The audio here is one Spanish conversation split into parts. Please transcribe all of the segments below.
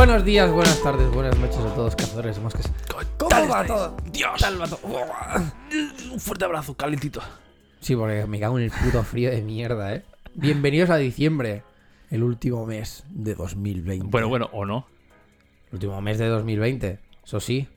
Buenos días, buenas tardes, buenas noches a todos, cazadores de moscas. ¿Cómo va todo? Dios. tal va todo? Un fuerte abrazo, calentito. Sí, porque me cago en el puto frío de mierda, ¿eh? Bienvenidos a diciembre, el último mes de 2020. Bueno, bueno, o no. El último mes de 2020, eso sí.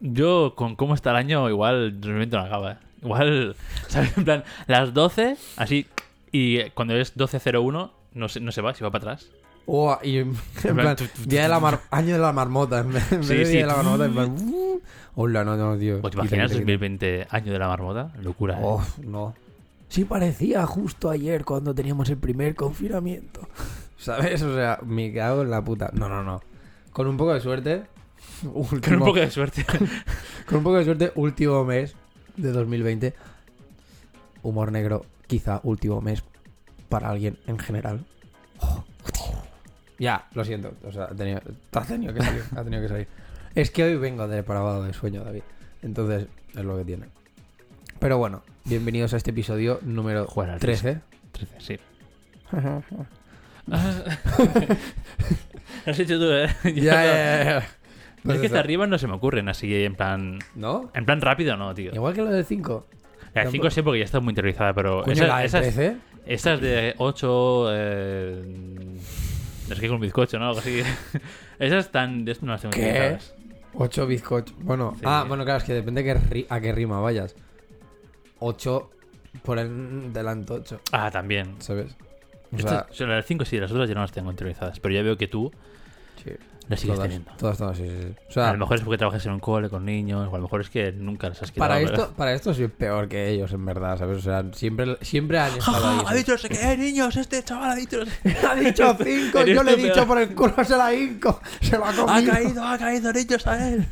Yo, con cómo está el año, igual 2020 no acaba. ¿eh? Igual, ¿sabes? En plan, las 12, así, y cuando es 12.01, no se, no se va, se va para atrás. Oh, y en plan, día de la mar- año de la marmota, en vez Sí, de sí. día de la marmota, en plan, uh, hola, no, no, tío. ¿O te imaginas quita, quita. 2020, año de la marmota? Locura, ¿eh? No. Sí parecía justo ayer cuando teníamos el primer confinamiento. ¿Sabes? O sea, me cago en la puta. No, no, no. Con un poco de suerte. último- Con un poco de suerte. con un poco de suerte, último mes de 2020. Humor negro, quizá último mes para alguien en general. Oh, Ya, lo siento. O sea, ha tenido, ha tenido que salir. Ha tenido que salir. Es que hoy vengo depravado de sueño, David. Entonces, es lo que tiene. Pero bueno, bienvenidos a este episodio número Jugar al 13. 13, sí. Has hecho tú, ¿eh? ya, ya, ya, ya. Es Pues que eso. hasta arriba no se me ocurren así en plan... ¿No? En plan rápido no, tío. Igual que lo del 5. La 5 sí porque ya está muy interiorizada, pero Coño, esas, la del esas, 13. esas de 8... Eh, es que con bizcocho, ¿no? Algo así. esas están... No las tengo ¿Qué? 8 bizcochos. Bueno, Sí. ah, bueno, claro, es que depende que a qué rima vayas. 8 por el delante 8, Ah, también. ¿sabes? O Estas- sea, o sea, las 5 sí, las otras ya no las tengo interiorizadas. Pero ya veo que tú sí, sigues todas, teniendo. todas, todas, sí, sí, sí. O a lo mejor es porque trabajas en un cole con niños, o a lo mejor es que nunca las has quitado. para esto, para esto soy peor que ellos, en verdad, ¿sabes? O sea, siempre, siempre han estado ahí. ha dicho sé qué, niños, este chaval ha dicho. Ha dicho 5, Eres yo le he dicho por el culo, se la hinco, se lo ha comido. Ha caído, ha caído, niños, a él.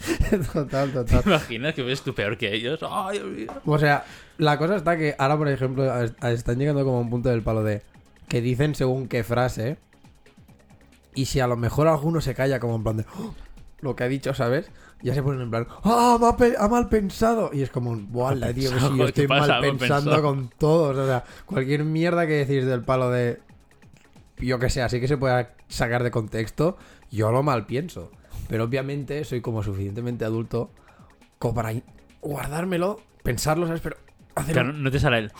Total, ¿Te total. imaginas que ves tú peor que ellos? Ay, Dios mío. O sea, la cosa está que ahora, por ejemplo, están llegando como a un punto del palo de que dicen según qué frase. Y si a lo mejor alguno se calla como en plan de "Oh", lo que ha dicho, ¿sabes? Ya se ponen en plan, ¡ah, me ha, mal pensado! Y es como, ¡buala, tío! Pensado, si yo ¿qué estoy pasa? mal pensando con todos. O sea, cualquier mierda que decís del palo de. Yo que sé, así que se pueda sacar de contexto, yo lo mal pienso. Pero obviamente soy como suficientemente adulto como para guardármelo, pensarlo, ¿sabes? Pero hacerlo. Claro, no te sale el.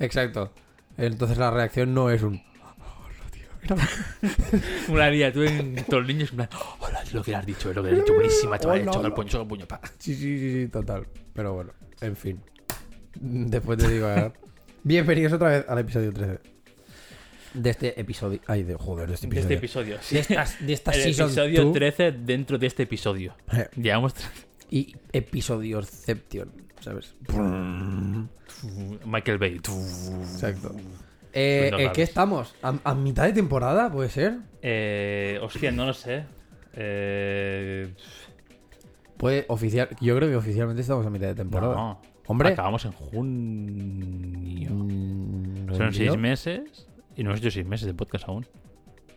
Exacto. Entonces la reacción no es un. Una día, tú en todos los niños, en plan, hola, es lo que le has dicho, es lo que le has dicho, buenísima, chaval, Hola, choca el hola. puño, choca el puño, pa. Sí, sí, sí, sí, total. Pero bueno, en fin. Después te digo, ¿eh? Bienvenidos otra vez al episodio 13. De este episodio. Ay, de joder, de este De episodio. este episodio. De esta, de esta El season episodio 2. 13 dentro de este episodio. Eh, Llevamos. Y episodiosception, ¿sabes? Michael Bay. Exacto. Eh, Pues ¿En qué estamos? ¿A, a mitad de temporada? ¿Puede ser? Eh, hostia, no lo sé. Eh, Puede oficial. Yo creo que oficialmente estamos a mitad de temporada. no. Hombre. Acabamos en junio. Mm, Son seis meses y no hemos hecho seis meses de podcast aún.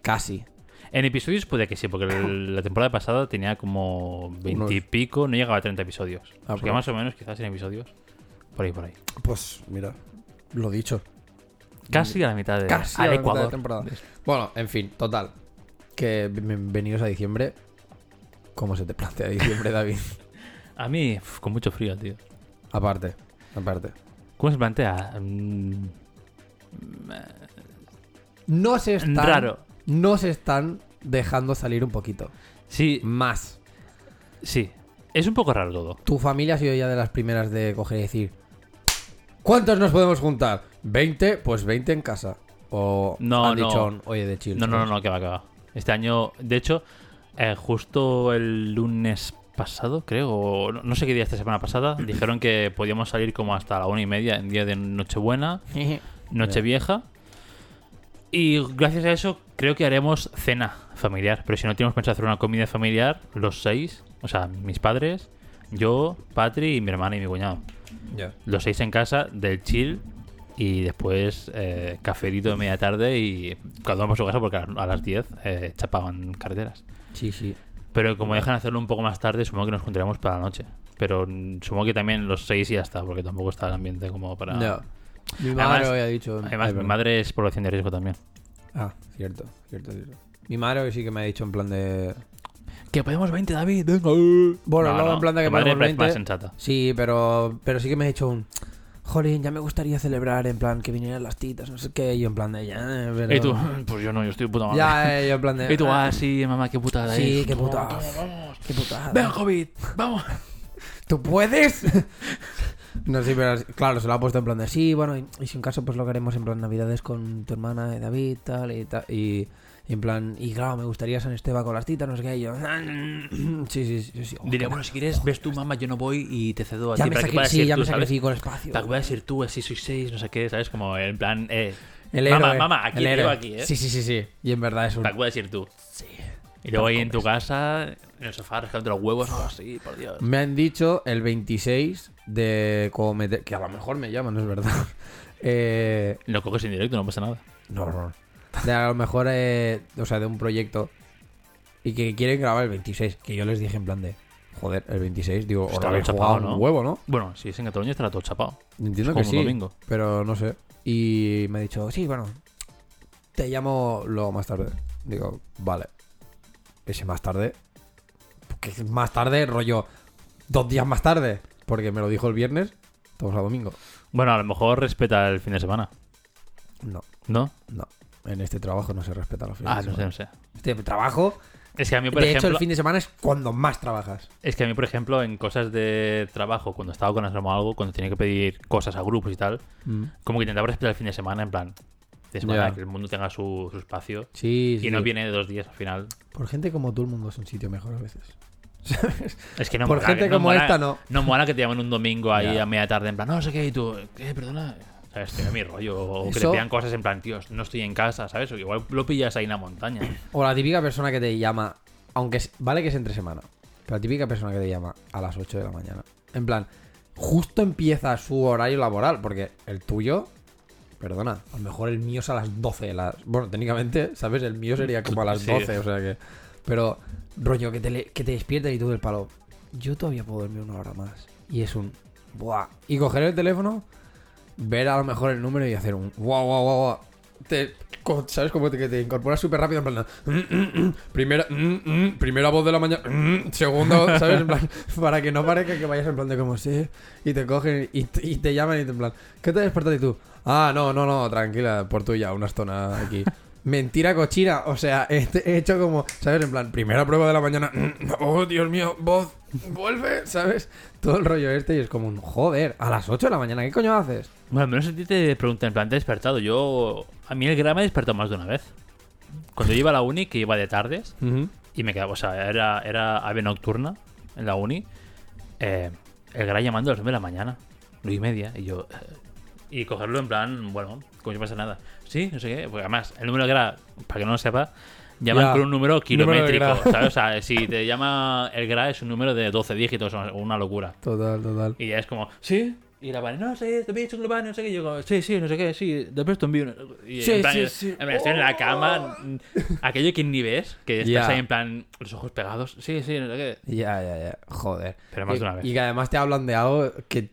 Casi. En episodios puede que sí, porque la temporada pasada tenía como 20 y Unos- pico, no llegaba a 30 episodios. Ah, o sea que pues. más o menos quizás en episodios. Por ahí, por ahí. Pues mira, lo dicho. Casi a la mitad de... Casi a la mitad de temporada. Bueno, en fin, total. Que bienvenidos a diciembre. ¿Cómo se te plantea diciembre, David? A mí, uf, con mucho frío, tío. aparte, aparte. ¿Cómo se plantea? Mm, No se están. Raro. No se están dejando salir un poquito. Sí, Más. sí. Es un poco raro todo. Tu familia ha sido ya de las primeras de coger y decir. ¿Cuántos nos podemos juntar? ¿20? Pues 20 en casa. O No, han no. dicho, oye, de chill. No, no, no, no, que va, que va. Este año, de hecho, eh, justo el lunes pasado, creo, o no, no sé qué día esta semana pasada, dijeron que podíamos salir como hasta la una y media en día de Nochebuena, Nochevieja. Y gracias a eso creo que haremos cena familiar. Pero si no tenemos pensado hacer una comida familiar, los seis, o sea, mis padres, yo, Patri y mi hermana y mi cuñado. Ya. Los seis en casa, del chill. Y después eh, cafelito de media tarde y cada uno por su casa porque a las 10 eh, chapaban carreteras. Sí, sí. Pero como dejan hacerlo un poco más tarde, supongo que nos juntaremos para la noche. Pero supongo que también los seis y ya está, porque tampoco está el ambiente como para... Ya. Mi Además- madre lo había dicho. Además, Ay, mi madre es población de riesgo también. Ah, cierto, cierto, cierto. Mi madre sí que me ha dicho en plan de... Que podemos 20, David. Venga. Bueno, No, no, en plan de que madre podemos es más 20. sensata. Sí, pero, pero sí que me ha dicho un... Jolín, ya me gustaría celebrar en plan que vinieran las titas, no sé qué. Y yo en plan de ya, pero... Y tú, pues yo no, yo estoy puta madre. Ya, eh, yo en plan de... Y tú, ah, ah, sí, mamá, qué putada Sí, es. qué putada. vamos, vamos. Qué putada. Venga, COVID, vamos. ¿Tú puedes? No, sí, pero claro, se lo ha puesto en plan de sí, bueno, y, y si en caso pues lo haremos en plan navidades con tu hermana y David, tal, y tal, y, y en plan, y claro, me gustaría San Esteban con las titas, no sé qué, y yo, sí, sí, sí, sí. oh, qué bueno, si quieres, ves tú, mamá, yo no voy y te cedo a ya ti me para que saqué, puedas sí, ir ya tú, me ¿sabes? sacrifico el espacio. Para que puedas ir tú, así sois seis, no sé qué, ¿sabes? Como en plan, eh, El Mamá, héroe, mamá, aquí el te héroe. aquí, ¿eh? Sí, sí, sí, sí. Y en verdad es un... para que puedas ir tú. Sí. Y luego ahí en tu casa, en el sofá, rascándote los huevos o así, por Dios. Me han dicho el 26 de como meter- que a lo mejor me llaman, no es verdad. Eh, Lo coges en directo, no pasa nada. no, no. De a lo mejor, eh, o sea, de un proyecto y que quieren grabar el 26. Que yo les dije en plan de, joder, el 26, digo, os habéis bien jugado chapado, un ¿no? huevo, ¿no? Bueno, si es en Cataluña estará todo chapado. Entiendo Es que como sí, un domingo. pero no sé. Y me ha dicho, sí, bueno, te llamo luego más tarde. Digo, vale. Ese más tarde, que es más tarde, rollo, dos días más tarde, porque me lo dijo el viernes, estamos a domingo. Bueno, a lo mejor respeta el fin de semana, No, ¿no? no. En este trabajo no se respeta los fines Ah, de no sé, semana. no sé. Este trabajo, Es que a mí, por de hecho, ejemplo, el fin de semana es cuando más trabajas. es que a mí, por ejemplo, en cosas de trabajo, cuando estaba con Asrama o algo, cuando tenía que pedir cosas a grupos y tal, como que intentaba respetar el fin de semana, en plan, Ya. que el mundo tenga su, su espacio. Sí, sí. Y no viene de dos días al final. Por gente como tú, el mundo es un sitio mejor a veces. Es que no Por mola, gente no como mola- esta, no. No mola que te llamen un domingo ahí a media tarde en plan, no sé qué, y tú, ¿qué? Perdona. ¿Sabes? Tiene mi rollo. O que te pidan cosas en plan, tío, no estoy en casa, ¿sabes? O igual lo pillas ahí en la montaña. O la típica persona que te llama, aunque es- vale que es entre semana, pero la típica persona que te llama a las 8 de la mañana. En plan, justo empieza su horario laboral, porque el tuyo, perdona, a lo mejor el mío es a las 12. de las- bueno, técnicamente, ¿sabes? El mío sería como a las Sí. 12, o sea que... Pero, rollo, que te, le- que te despiertes y tú del palo, yo todavía puedo dormir una hora más. Y es un... Buah. Y coger el teléfono, ver a lo mejor el número y hacer un... Guau, guau, guau. Te, ¿Sabes? Como te, que te incorporas súper rápido en plan... "Mm, mm, mm". primera, primera voz de la mañana, segunda, ¿sabes? Para que no parezca que vayas en plan de como sí. Y te cogen y, y te llaman y te en plan... ¿Qué te despertas y tú? Ah, no, no, no, tranquila, por tuya, una zona aquí. Mentira cochina, o sea, he, he hecho como, ¿sabes? En plan, primera prueba de la mañana, oh, Dios mío, voz, vuelve, ¿sabes? Todo el rollo este y es como un, joder, a las 8 de la mañana, ¿qué coño haces? Bueno, al menos a ti te preguntan, en plan, ¿te he despertado? Yo, a mí el gra me ha despertado más de una vez. Cuando yo iba a la uni, que iba de tardes, y me quedaba, o sea, era, era ave nocturna en la uni, eh, el gra llamando a las 9 de la mañana, 9 y media, y yo... y cogerlo en plan, bueno, como si pasa nada. Sí, no sé qué, porque además, el número gra, para que no lo sepa, llaman con un número kilométrico, Número de. ¿sabes? O sea, si te llama el gra es un número de 12 dígitos, una locura. Total, total. Y ya es como, ¿sí? Y la van, no sé, te hecho un global, no sé qué. Y yo como, sí, sí, no sé qué, sí, después te envío. una-". Y Sí, en plan, sí, sí. en plan, estoy en la cama, aquello que ni ves, que estás ahí en plan, los ojos pegados, sí, sí, no sé qué. Ya, ya, ya, joder. Pero más y, de una vez. y que además te hablan de algo que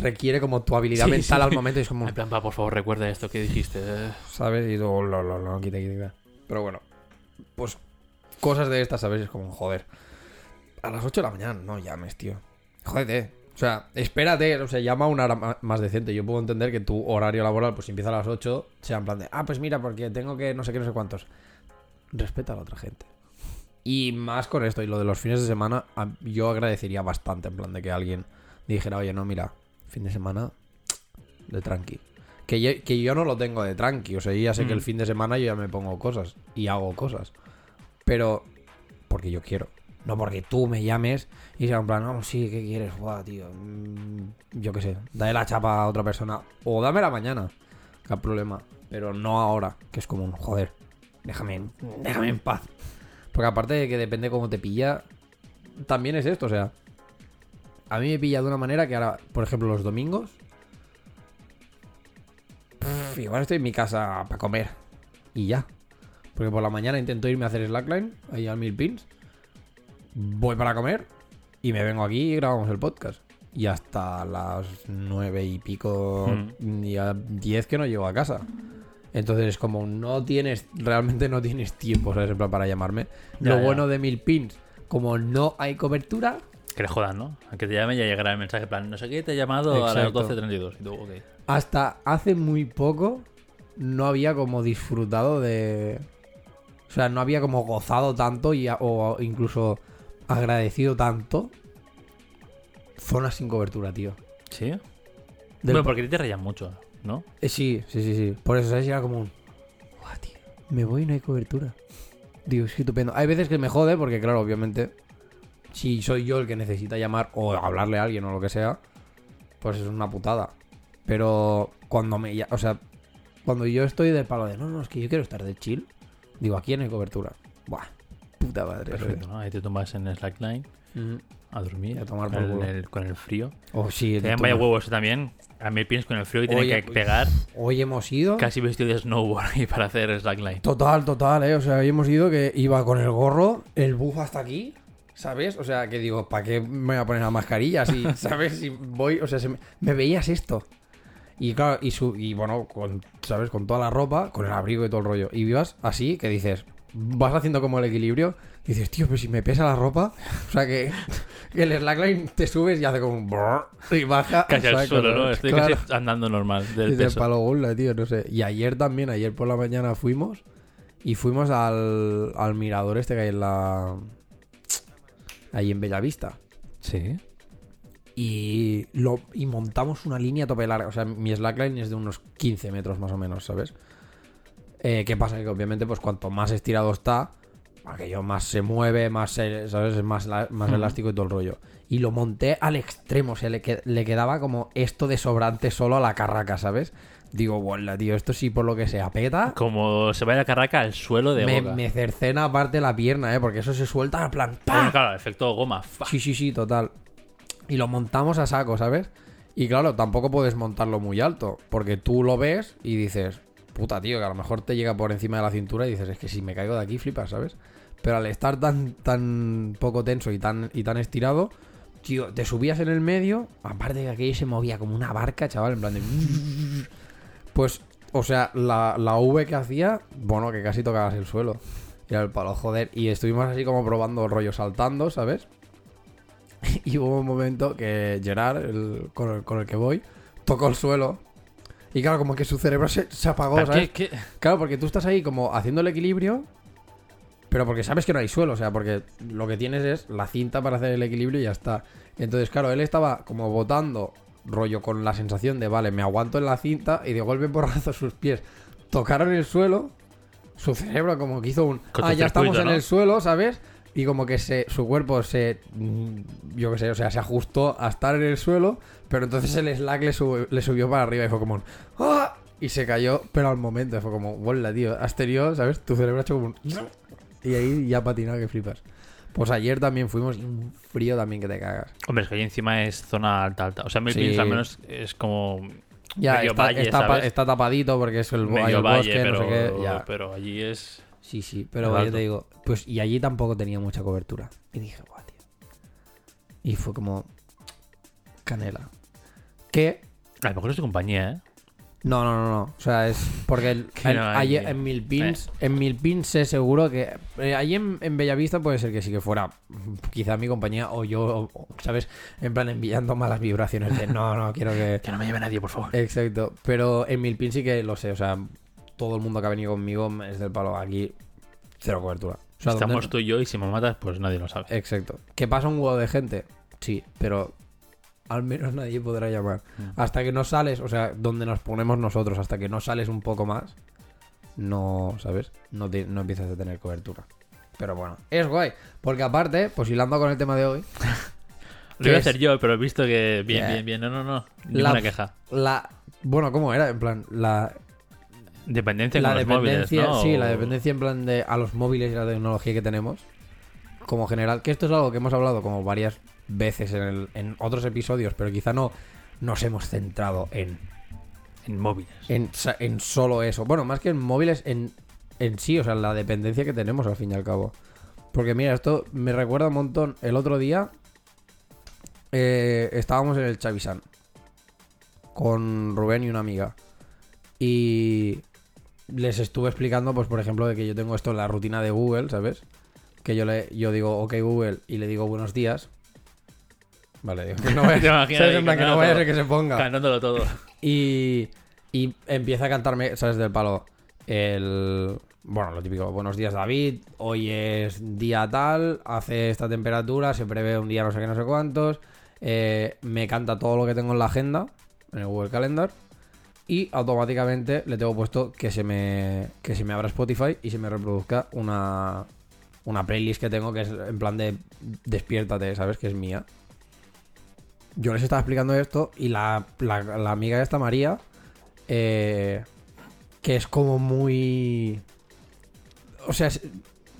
requiere como tu habilidad Sí, mental sí. al momento y es como, En plan, pa, por favor, recuerda esto que dijiste. eh". ¿sabes? Y tú, oh, lo, lo, lo, quita, quita, quita. Pero bueno, pues cosas de estas, ¿sabes? Es como, joder. A las 8 de la mañana, no llames, tío. Jódete. O sea, espérate, o sea, llama a una hora más decente. Yo puedo entender que tu horario laboral, pues si empieza a las 8, sea en plan de, ah, pues mira, porque tengo que no sé qué, no sé cuántos. Respeta a la otra gente. Y más con esto, y lo de los fines de semana, yo agradecería bastante, en plan de que alguien dijera, oye, no, mira, fin de semana de tranqui. Que yo, que yo no lo tengo de tranqui, o sea, yo ya sé que el Mm. fin de semana yo ya me pongo cosas y hago cosas. Pero porque yo quiero. No porque tú me llames y sea en plan, no, sí, ¿qué quieres? Buah, tío. mm, yo qué sé, dale la chapa a otra persona. O dame la mañana. ¿Qué problema? Pero no ahora, que es como un joder. Déjame, en- déjame en paz. Porque aparte de que depende cómo te pilla, también es esto, o sea. A mí me pilla de una manera que ahora, por ejemplo, los domingos. pff, igual estoy en mi casa para comer. Y ya. Porque por la mañana intento irme a hacer slackline, ahí al mil pins. Voy para comer y me vengo aquí y grabamos el podcast. Y hasta las nueve y pico, Mm. y a diez que no llego a casa. Entonces es como no tienes, realmente no tienes tiempo, ¿sabes? En plan, para llamarme. Ya, Lo ya. bueno de mil pins, como no hay cobertura, Que le jodan, ¿no? A que te llame ya llegará el mensaje, en plan, no sé qué, te he llamado a las Exacto. 12.32. Y tú, ok. hasta hace muy poco no había como disfrutado de... O sea, no había como gozado tanto y, a- o incluso agradecido tanto zonas sin cobertura, tío. ¿Sí? Del bueno, porque te rayan mucho, ¿no? Eh, sí, sí, sí, sí. Por eso, ¿sabes? Y Era como un... "Buah, tío, me voy y no hay cobertura. Digo, es estupendo. Hay veces que me jode porque, claro, obviamente, si soy yo el que necesita llamar o hablarle a alguien o lo que sea, pues es una putada. Pero cuando me... O sea, cuando yo estoy del palo de, no, no, es que yo quiero estar de chill, digo, aquí no hay cobertura. Buah, puta madre. Perfecto, ¿no? Ahí te tumbas en Slackline a dormir A tomar por el- con el frío. Oh, sí. También vaya huevos eh, también. A mí piensas con el frío que tiene que pegar Hoy hemos ido... casi vestido de snowboard y para hacer slackline. Total, total, eh. O sea, hoy hemos ido que iba con el gorro, el buff hasta aquí, ¿sabes? O sea, que digo, ¿para qué me voy a poner la mascarilla? Si, ¿sabes? Si voy, o sea, se me, me veías esto. Y claro, y, su, y bueno, con, ¿sabes? Con toda la ropa, con el abrigo y todo el rollo. Y vivas así, que dices, vas haciendo como el equilibrio. Y dices, tío, pero si me pesa la ropa. O sea, que, que el slackline te subes y hace como un brrr, y baja. Casi al suelo, ¿no? Claro. Estoy casi andando normal del peso. palo gula, tío, no sé. Y ayer también, ayer por la mañana fuimos y fuimos al, al mirador este que hay en la... Ahí en Bellavista. Sí. Y, lo, y montamos una línea a tope larga. O sea, mi slackline es de unos 15 metros más o menos, ¿sabes? Eh, ¿Qué pasa? Que obviamente, pues cuanto más estirado está, aquello más se mueve, más, se- ¿sabes? Es más, la- más elástico y todo el rollo. Y lo monté al extremo, o sea, le, le quedaba como esto de sobrante solo a la carraca, ¿sabes? Digo, bueno, tío, esto sí por lo que sea peta. Como se va la carraca al suelo de Me, boca. me cercena aparte la pierna, ¿eh? Porque eso se suelta en plan... Bueno, claro, efecto goma. fa. Sí, sí, sí, total. Y lo montamos a saco, ¿sabes? Y claro, tampoco puedes montarlo muy alto, porque tú lo ves y dices, puta, tío, que a lo mejor te llega por encima de la cintura y dices, es que si me caigo de aquí, flipas, ¿sabes? Pero al estar tan, tan poco tenso y tan, y tan estirado, tío, te subías en el medio, aparte que aquello se movía como una barca, chaval, en plan de... Pues, o sea, la, la V que hacía, bueno, que casi tocabas el suelo. Y era el palo, joder. Y estuvimos así como probando el rollo saltando, ¿sabes? Y hubo un momento que Gerard, el- con, el, con el que voy, tocó el suelo. Y claro, como que su cerebro se, se apagó, ¿Para ¿sabes? qué? ¿Qué? Claro, porque tú estás ahí como haciendo el equilibrio, pero porque sabes que no hay suelo, o sea, porque lo que tienes es la cinta para hacer el equilibrio y ya está. Entonces, claro, él estaba como botando rollo con la sensación de, vale, me aguanto en la cinta y de golpe porrazo sus pies tocaron el suelo, su cerebro como que hizo un, ah, ya estamos en el suelo, ¿sabes? Y como que se, su cuerpo se, mm, yo qué sé, o sea, se ajustó a estar en el suelo, pero entonces el slack le, sub- le subió para arriba y fue como un, ¡ah! Y se cayó, pero al momento fue como, bola, tío, has tenido, ¿sabes? Tu cerebro ha hecho como un... Y ahí ya patinado que flipas. Pues ayer también fuimos y un frío también que te cagas. Hombre, es que ahí encima es zona alta, alta. O sea, Mil Sí. Al menos es como Ya, medio está, valle, está, ¿sabes? está tapadito porque es el, medio el valle, bosque, pero, no sé qué. Ya. pero allí es... Sí, sí, pero yo te digo, pues y allí tampoco tenía mucha cobertura. Y dije, guau, tío. Y fue como canela. Que A lo mejor es de compañía, ¿eh? No, no, no, no. O sea, es porque el, Que el- no hay- allí en Milpins, en Milpins sé seguro que eh, allí en, en Bellavista puede ser que sí que fuera mm, quizá mi compañía o yo, o- o, ¿sabes? En plan enviando malas vibraciones de no, no, quiero que Que no me lleve nadie, por favor. Exacto, pero en Milpin sí que lo sé, o sea, todo el mundo que ha venido conmigo es del palo aquí, cero cobertura. O sea, Estamos ¿dónde- tú y yo y si me matas, pues nadie lo sabe. Exacto. ¿Que pasa un huevo de gente? Sí, pero al menos nadie podrá llamar. Mm. Hasta que no sales, o sea, donde nos ponemos nosotros, hasta que no sales un poco más, no, ¿sabes? No, te- no empiezas a tener cobertura. Pero bueno, es guay, porque aparte, pues hilando con el tema de hoy, Lo iba a hacer yo, pero he visto que bien, bien, bien. No, no, no. Ninguna La- queja. la... Bueno, ¿cómo era? En plan, la, Dependencia la con los móviles, dependencia, ¿no? sí, la dependencia en plan de a los móviles y la tecnología que tenemos como general, que esto es algo que hemos hablado como varias veces en, el- en otros episodios, pero quizá no nos hemos centrado en, En móviles. en, solo eso. Bueno, más que en móviles, en, en sí, o sea, la dependencia que tenemos al fin y al cabo. Porque mira, esto me recuerda un montón. El otro día eh, estábamos en el Chavisán con Rubén y una amiga. Y les estuve explicando, pues por ejemplo, de que yo tengo esto en la rutina de Google, ¿sabes? Que yo le yo digo, ok Google, y le digo buenos días. Vale, digo, que no vaya, ¿sabes? En plan, que no vaya a ser que se ponga. Cantándolo todo. Y, y empieza a cantarme, ¿sabes? Del palo. El. Bueno, lo típico. Buenos días, David. Hoy es día tal. Hace esta temperatura. Se prevé un día no sé qué, no sé cuántos. eh, me canta todo lo que tengo en la agenda. En el Google Calendar. Y automáticamente le tengo puesto que se me. Que se me abra Spotify y se me reproduzca una. Una playlist que tengo que es en plan de. Despiértate, ¿sabes? Que es mía yo les estaba explicando esto y la, la, la amiga de esta María, eh, que es como muy... O sea, es-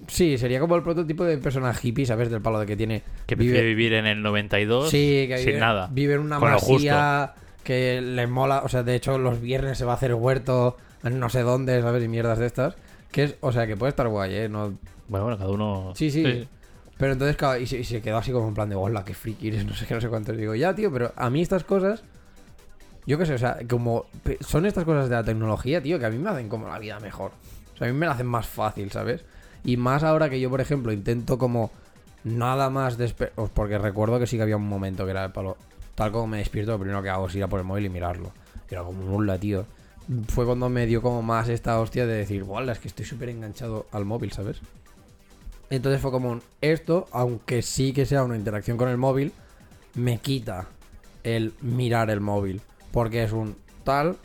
sí, sería como el prototipo de persona hippie, ¿sabes? Del palo de que tiene... Que vive- vivir en el 92 Sí, que sin vive, nada. vive en una masía que le mola, o sea, de hecho los viernes se va a hacer huerto en no sé dónde, ¿sabes? Y mierdas de estas. Que es, o sea, que puede estar guay, ¿eh? No, Bueno, bueno, cada uno. Sí, sí. Pero entonces, y se, se quedó así como en plan de, hola, qué friki eres, no sé qué, no sé cuánto. Digo, ya, tío, pero a mí estas cosas, yo qué sé, o sea, como son estas cosas de la tecnología, tío, que a mí me hacen como la vida mejor. O sea, a mí me la hacen más fácil, ¿sabes? Y más ahora que yo, por ejemplo, intento como nada más despe pues porque recuerdo que sí que había un momento que era el palo. Tal como me despierto, lo primero que hago es ir a por el móvil y mirarlo. Era como un tío. Fue cuando me dio como más esta hostia de decir, ¡Wala! Es que estoy súper enganchado al móvil, ¿sabes? Entonces fue como un, esto, aunque sí que sea una interacción con el móvil, me quita el mirar el móvil. Porque es un tal,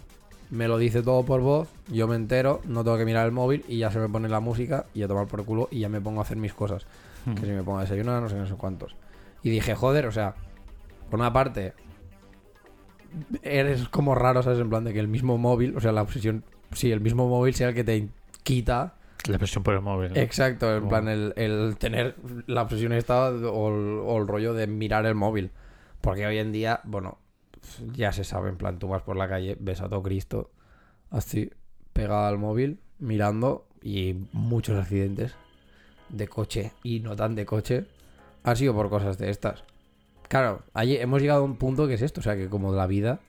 me lo dice todo por voz, yo me entero, no tengo que mirar el móvil y ya se me pone la música y a tomar por culo y ya me pongo a hacer mis cosas. Hmm. Que si me pongo a desayunar, no sé, no sé cuántos. Y dije, joder, o sea, por una parte, eres como raro, ¿sabes? En plan de que el mismo móvil, o sea, la obsesión, sí, el mismo móvil sea el que te quita La presión por el móvil. ¿no? Exacto, en Como- plan el, el tener la obsesión esta o el, o el rollo de mirar el móvil. Porque hoy en día, bueno, ya se sabe, en plan, tú vas por la calle, ves a todo Cristo así, pegado al móvil, mirando y muchos accidentes de coche y no tan de coche ha sido por cosas de estas. Claro, ahí hemos llegado a un punto que es esto, o sea que como la vida,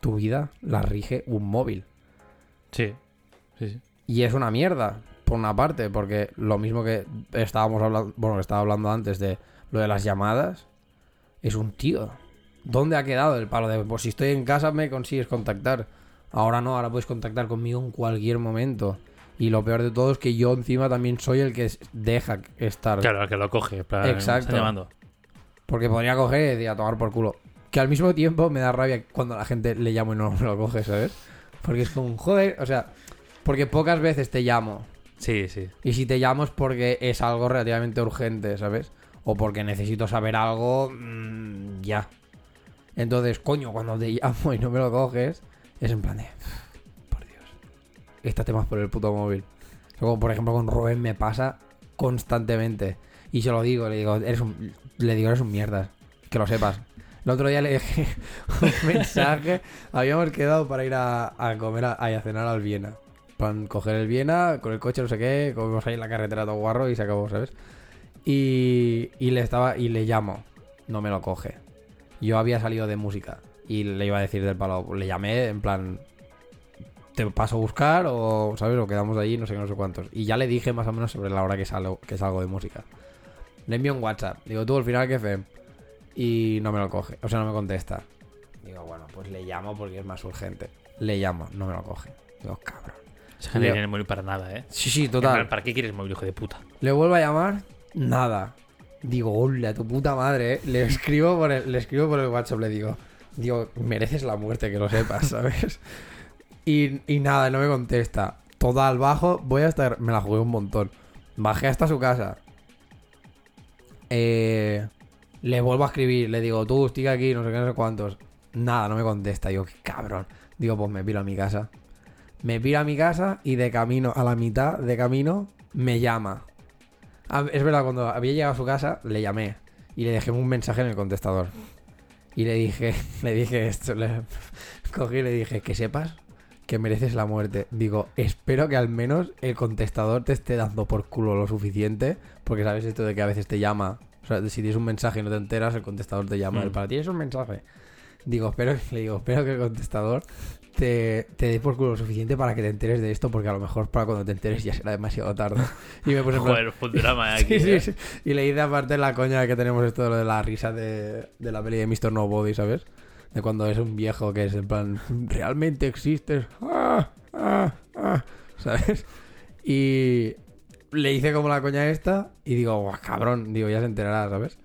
tu vida la rige un móvil. Sí. Sí, sí. Y es una mierda, por una parte, porque lo mismo que estábamos hablando, bueno, que estaba hablando antes de lo de las llamadas, es un tío. ¿Dónde ha quedado el palo de, pues si estoy en casa me consigues contactar? Ahora no, ahora puedes contactar conmigo en cualquier momento. Y lo peor de todo es que yo encima también soy el que deja estar. Claro, el que lo coge. plan, Exacto. Está llamando. Porque podría coger y decir, a tomar por culo. Que al mismo tiempo me da rabia cuando la gente le llamo y no me lo coge, ¿sabes? Porque es como un joder, o sea, porque pocas veces te llamo. Sí, sí. Y si te llamo es porque es algo relativamente urgente, ¿sabes? O porque necesito saber algo mm, ya. Entonces, coño, cuando te llamo y no me lo coges, es en plan de... Por Dios. Estate más por el puto móvil. Como por ejemplo con Rubén me pasa constantemente. Y se lo digo, le digo, eres un, le digo, eres un mierda. Que lo sepas. El otro día le dejé un mensaje. Habíamos quedado para ir a, a comer a, a cenar al Viena. Para coger el Viena, con el coche, no sé qué, comimos ahí en la carretera todo guarro y se acabó, ¿sabes? Y, y le estaba y le llamo. No me lo coge. Yo había salido de música y le iba a decir del palo. Le llamé en plan. Te paso a buscar o, ¿sabes? O quedamos allí, no sé qué, no sé cuántos. Y ya le dije más o menos sobre la hora que salgo, que salgo de música. Le envío un WhatsApp. Digo, tú al final, ¿qué fe? Y no me lo coge. O sea, no me contesta. Digo, bueno, pues le llamo porque es más urgente. Le llamo, no me lo coge. Digo, cabrón. Yo- no tiene móvil para nada, ¿eh? Sí, sí, total. ¿Para qué quieres móvil, hijo de puta? Le vuelvo a llamar, nada. Digo, hola, tu puta madre, ¿eh? Le escribo por el, le escribo por el WhatsApp, le digo, digo, mereces la muerte, que lo sepas, ¿sabes? Y, y nada, no me contesta. Toda al bajo, voy a estar, me la jugué un montón. Bajé hasta su casa. Eh, le vuelvo a escribir, le digo, tú, estoy aquí, no sé qué, no sé cuántos. Nada, no me contesta. Digo, qué cabrón. Digo, pues me piro a mi casa. Me piro a mi casa y de camino, a la mitad de camino, me llama. Ah, Es verdad, cuando había llegado a su casa, le llamé y le dejé un mensaje en el contestador. Y le dije, le dije esto, le cogí y le dije, que sepas que mereces la muerte. Digo, espero que al menos el contestador te esté dando por culo lo suficiente, porque sabes esto de que a veces te llama. O sea, si tienes un mensaje y no te enteras, el contestador te llama. Mm. Para ti es un mensaje. Digo, espero, le digo, espero que el contestador te, te dé por culo lo suficiente para que te enteres de esto, porque a lo mejor para cuando te enteres ya será demasiado tarde. Y me puse plan, Joder, fue un drama aquí. Sí, sí, ¿eh? sí. Y le hice aparte la coña que tenemos esto lo de la risa de, de la peli de Mr. Nobody, ¿sabes? De cuando es un viejo que es en plan, realmente existes. Ah, ah, ah", ¿Sabes? Y le hice como la coña esta y digo, guau, cabrón, digo, ya se enterará, ¿sabes?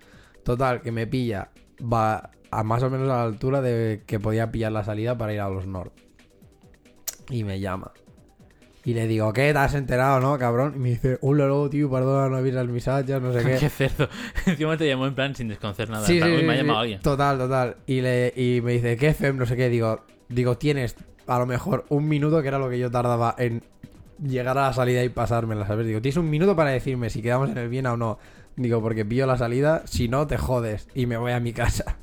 Total, que me pilla, va a más o menos a la altura de que podía pillar la salida para ir a los Nord. Y me llama. Y le digo, ¿qué? ¿Te has enterado, no, cabrón? Y me dice, un lolo, tío, perdona, no avisas el mensaje, no sé qué. Qué cerdo. Encima te llamó en plan sin desconocer nada. Sí, En plan, sí, "Uy, sí, me ha llamado alguien. Total, total. Y, le, y me dice, ¿qué fem? No sé qué. Digo, digo, tienes a lo mejor un minuto, que era lo que yo tardaba en llegar a la salida y pasármela, ¿sabes? Digo, tienes un minuto para decirme si quedamos en el bien o no. Digo, porque pillo la salida, si no, te jodes y me voy a mi casa.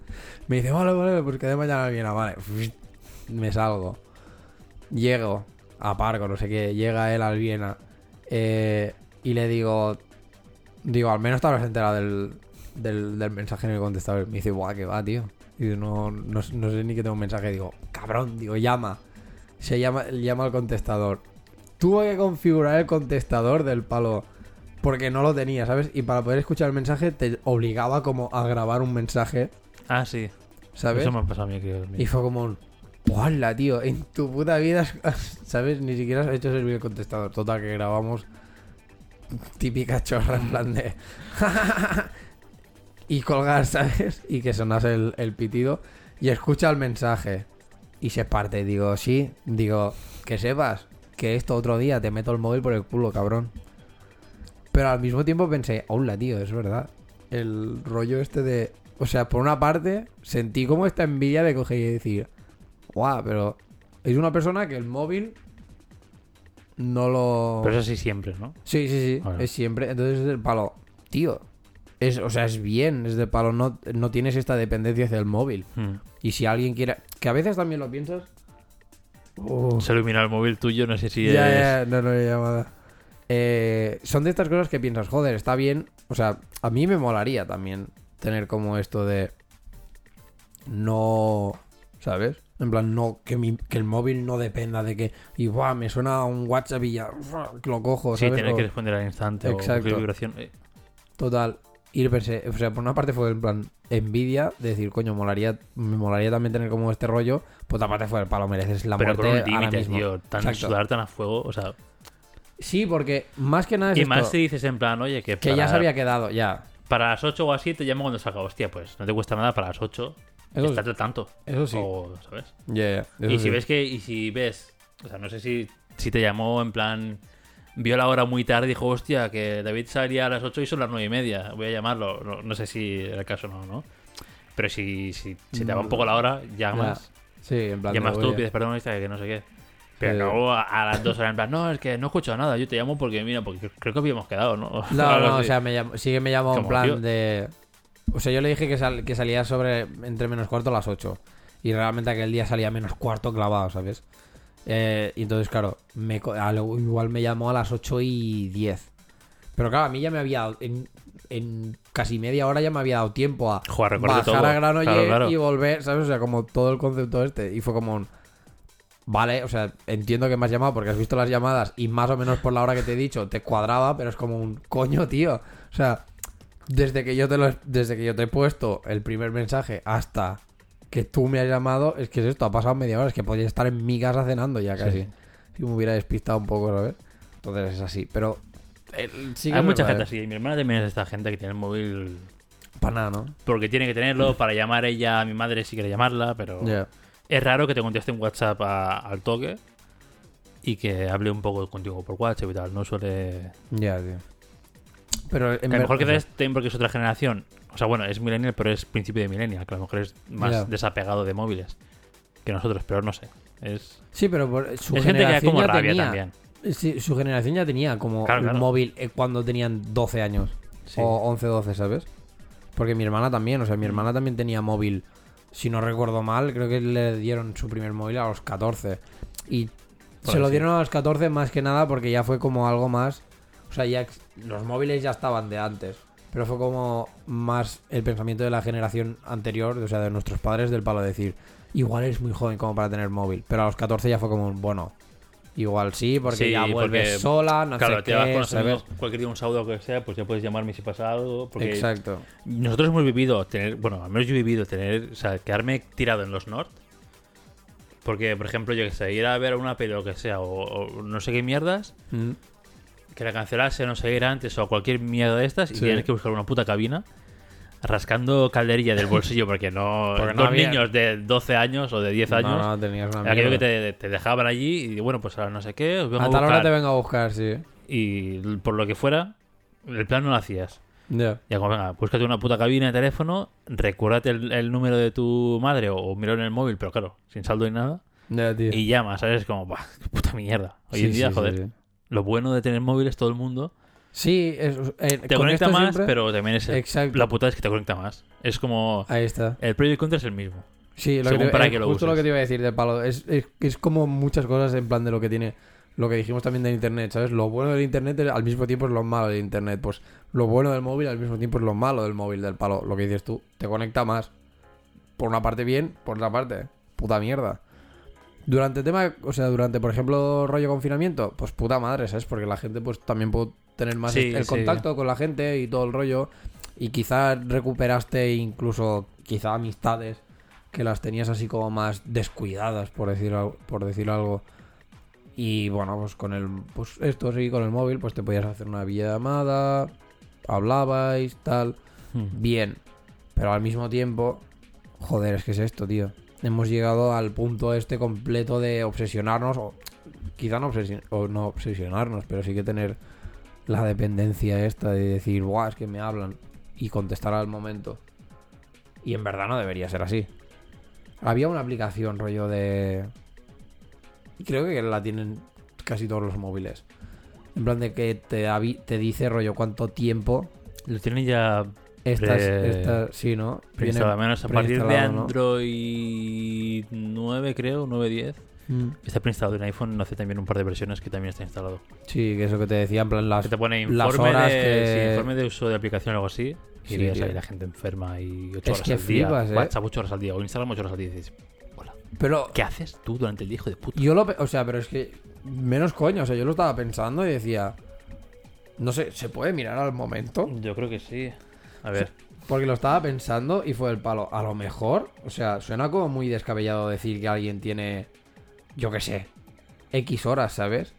Me dice, vale, vale, pues quedé mañana al Viena, vale. Me salgo. Llego a Parco, no sé qué. Llega él al Viena. eh, y le digo, digo, al menos te habrás enterado del, del, mensaje en el contestador. Me dice, guau, que va, tío. Y no, no, no sé ni que tengo un mensaje. Digo, cabrón, digo, llama. Se llama, llama al contestador. Tuve que configurar el contestador del palo. Porque no lo tenía, ¿sabes? Y para poder escuchar el mensaje te obligaba como a grabar un mensaje, Ah, sí. ¿sabes? Eso me ha pasado a mí, creo. Y fue como un... ¡Hola, tío! En tu puta vida, ¿sabes? Ni siquiera has hecho servir el contestador. Total, que grabamos típica chorra en plan de... y colgar, ¿sabes? Y que sonase el, el pitido. Y escucha el mensaje. Y se parte. Digo, sí. Digo, que sepas que esto otro día te meto el móvil por el culo, cabrón. Pero al mismo tiempo pensé, hola, tío, es verdad. El rollo este de... O sea, por una parte, sentí como esta envidia de coger y decir, guau, pero es una persona que el móvil no lo... Pero eso sí siempre, ¿no? Sí, sí, sí, Bueno. es siempre. Entonces es del palo, tío. Es, o sea, es bien, es del palo, no, no tienes esta dependencia hacia el móvil. Hmm. Y si alguien quiere... Que a veces también lo piensas... Se ilumina el móvil tuyo, no sé si ya, es... ya, no, no hay llamada. Eh, son de estas cosas que piensas, joder, está bien. O sea, a mí me molaría también tener como esto de. No. ¿Sabes? En plan, no, que, mi- que el móvil no dependa de que. Y buah, me suena un WhatsApp y ya. que lo cojo, Sí, ¿sabes? tener O- que responder al instante Exacto. o vibración. Eh, Total. Y pensé, o sea, por una parte fue en plan envidia de decir, coño, molaría, me molaría también tener como este rollo. Por otra parte fue el palo, mereces la pero muerte con un límite, tío. Tan Exacto. sudar tan a fuego, o sea... Sí, porque más que nada es Y esto, más si dices en plan, oye, que, que para, ya se había quedado, ya. Para las 8 o así te llamo cuando salga. Hostia, pues no te cuesta nada para las 8. Eso, Estate al tanto. eso sí. O, ¿sabes? Ya, ya, y si sí. ves que, y si ves, o sea, no sé si, si te llamó en plan, vio la hora muy tarde y dijo, hostia, que David salía a las 8 y son las 9 y media, voy a llamarlo. No, no sé si era el caso o no, ¿no? Pero si, si, si te va un poco la hora, llamas, Sí, en plan. llamas tú, pides perdón, que no sé qué. Pero Eh. no a, las 2 horas en plan, no, es que no he escuchado nada, yo te llamo porque, mira, porque creo que habíamos quedado, ¿no? No, no, o sea, me llamó- sí que me llamó en plan tío. de. O sea, yo le dije que, sal- que salía sobre entre menos cuarto a las 8. Y realmente aquel día salía menos cuarto clavado, ¿sabes? Eh, y entonces, claro, me, igual me llamó a las 8 y 10. Pero claro, a mí ya me había. En, en casi media hora ya me había dado tiempo a Joder, bajar todo. a Granollers Claro, claro. y volver, ¿sabes? O sea, como todo el concepto este. Y fue como un. Vale, o sea, entiendo que me has llamado porque has visto las llamadas y más o menos por la hora que te he dicho te cuadraba, pero es como un coño, tío. O sea, desde que yo te lo he- desde que yo te he puesto el primer mensaje hasta que tú me has llamado, es que es esto, ha pasado media hora, es que podría estar en mi casa cenando ya casi. Sí. Si me hubiera despistado un poco, ¿sabes? Entonces es así, pero eh, sí que Hay mucha verdad, gente así, y mi hermana también es esta gente que tiene el móvil ¿eh? Para nada, ¿no? porque tiene que tenerlo para llamar ella a mi madre si quiere llamarla, pero Ya. Es raro que te conteste un WhatsApp a- al toque y que hable un poco contigo por WhatsApp y tal. No suele. Ya, tío. Pero en a lo mejor que porque es otra generación. O sea, bueno, es millennial, pero es principio de millennial, que a lo mejor es más Ya. desapegado de móviles que nosotros, pero no sé. Es, Sí, pero por, su es gente que hay generación como ya rabia tenía, también. Sí, su generación ya tenía como Claro, un claro. móvil eh, cuando tenían 12 años. Sí. O 11, 12, ¿sabes? Porque mi hermana también, o sea, mi hermana también tenía móvil. Si no recuerdo mal, creo que le dieron su primer móvil a los 14. Y Por se lo dieron a los 14 más que nada porque ya fue como algo más... O sea, ya los móviles ya estaban de antes. pero fue como más el pensamiento de la generación anterior, o sea, de nuestros padres, del palo de decir, igual eres muy joven como para tener móvil, pero a los 14 ya fue como un, bueno, igual sí, porque Sí, ya vuelves porque, sola, no claro, sé te vas con qué, los ¿sabes? amigos, cualquier día un sábado o que sea, pues ya puedes llamarme si pasa algo. Porque Exacto. nosotros hemos vivido tener, bueno, al menos yo he vivido tener, o sea, quedarme tirado en los Nord. Porque, por ejemplo, yo que sé, ir a ver una peli o lo que sea, o, o no sé qué mierdas, Mm. que la cancelase, no sé, ir antes o cualquier mierda de estas, y Sí. tienes que buscar una puta cabina, rascando calderilla del bolsillo, porque no. Porque no dos había- niños de 12 años o de 10 años. No, no, tenías una Aquello que te, te dejaban allí y bueno, pues ahora no sé qué, os vengo a, A tal hora te vengo a buscar, sí. Y por lo que fuera, el plan no lo hacías. Ya. Ya como, venga, búscate una puta cabina de teléfono, recuérdate el, el número de tu madre o, o míralo en el móvil, pero claro, sin saldo ni nada, Ya, tío. y llamas, ¿sabes? Como, "Buah, qué puta mierda. Hoy Sí, en día, sí, joder, sí. lo bueno de tener móviles, todo el mundo, Sí, es, eh, te con conecta más, siempre- pero también es... Exacto. La putada es que te conecta más. Es como... Ahí está. El pro y el contra es el mismo. Sí, lo que Según para eh, qué lo justo lo que te iba a decir de palo. Es, es, es como muchas cosas en plan de lo que tiene. Lo que dijimos también del internet, ¿sabes? Lo bueno del internet es- al mismo tiempo es lo malo del internet. Pues lo bueno del móvil al mismo tiempo es lo malo del móvil, del palo. Lo que dices tú, te conecta más. Por una parte bien, por otra parte, puta mierda. Durante el tema, o sea, durante, por ejemplo, rollo confinamiento, pues puta madre, ¿sabes? Porque la gente pues también puede tener más Sí, el sí. contacto con la gente y todo el rollo. Y quizás recuperaste incluso, quizá amistades que las tenías así como más descuidadas, por decir, por decir algo. Y bueno, pues con el, pues esto sí, con el móvil, pues te podías hacer una videollamada, hablabais, tal bien. Pero al mismo tiempo, joder, es que es esto, tío. Hemos llegado al punto este completo de obsesionarnos, o quizá no, obsesi- o no obsesionarnos, pero sí que tener la dependencia esta de decir, guau, es que me hablan y contestar al momento. Y en verdad no debería ser así. Había una aplicación, rollo de... Y creo que la tienen casi todos los móviles. En plan de que te, te dice, rollo, cuánto tiempo Lo tienen ya estas, Pre- estas- sí, ¿no? menos a partir de preinstalado, ¿no? Android 9, creo, 9.10. Mm. Está preinstalado en iPhone, hace también un par de versiones que también está instalado. Sí, que eso que te decía, en plan las... Que te pone las informe, horas de, que- sí, informe de uso de aplicación o algo así. Y tío. ahí la gente enferma y 8 Es horas que al día. flipas, ¿eh? WhatsApp 8 horas al día o Instagram 8 horas al día. Y dices, hola, Pero ¿qué haces tú durante el día, hijo de puta? yo lo... O sea, pero es que... Menos coño, o sea, yo lo estaba pensando y decía... No sé, ¿se puede mirar al momento? Yo creo que sí. A ver. Porque lo estaba pensando y fue el palo. A lo mejor, o sea, suena como muy descabellado decir que alguien tiene, yo qué sé, X horas, ¿sabes?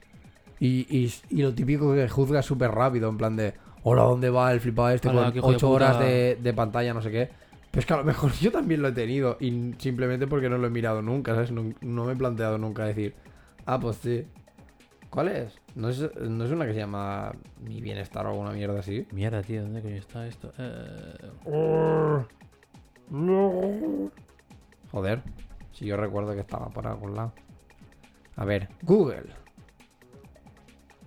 Y, y, y lo típico que juzga súper rápido, en plan de, hola, ¿dónde va el flipado este Hola, con qué hijo de 8 horas puta". de, de pantalla, no sé qué? Pero es que a lo mejor yo también lo he tenido y simplemente porque no lo he mirado nunca, ¿sabes? No, no me he planteado nunca decir, ah, pues sí. ¿Cuál es? ¿No es, no es una que se llama Mi Bienestar o alguna mierda así? Mierda, tío, ¿dónde coño está esto? Eh, Joder, si yo recuerdo que estaba por algún lado. A ver, Google.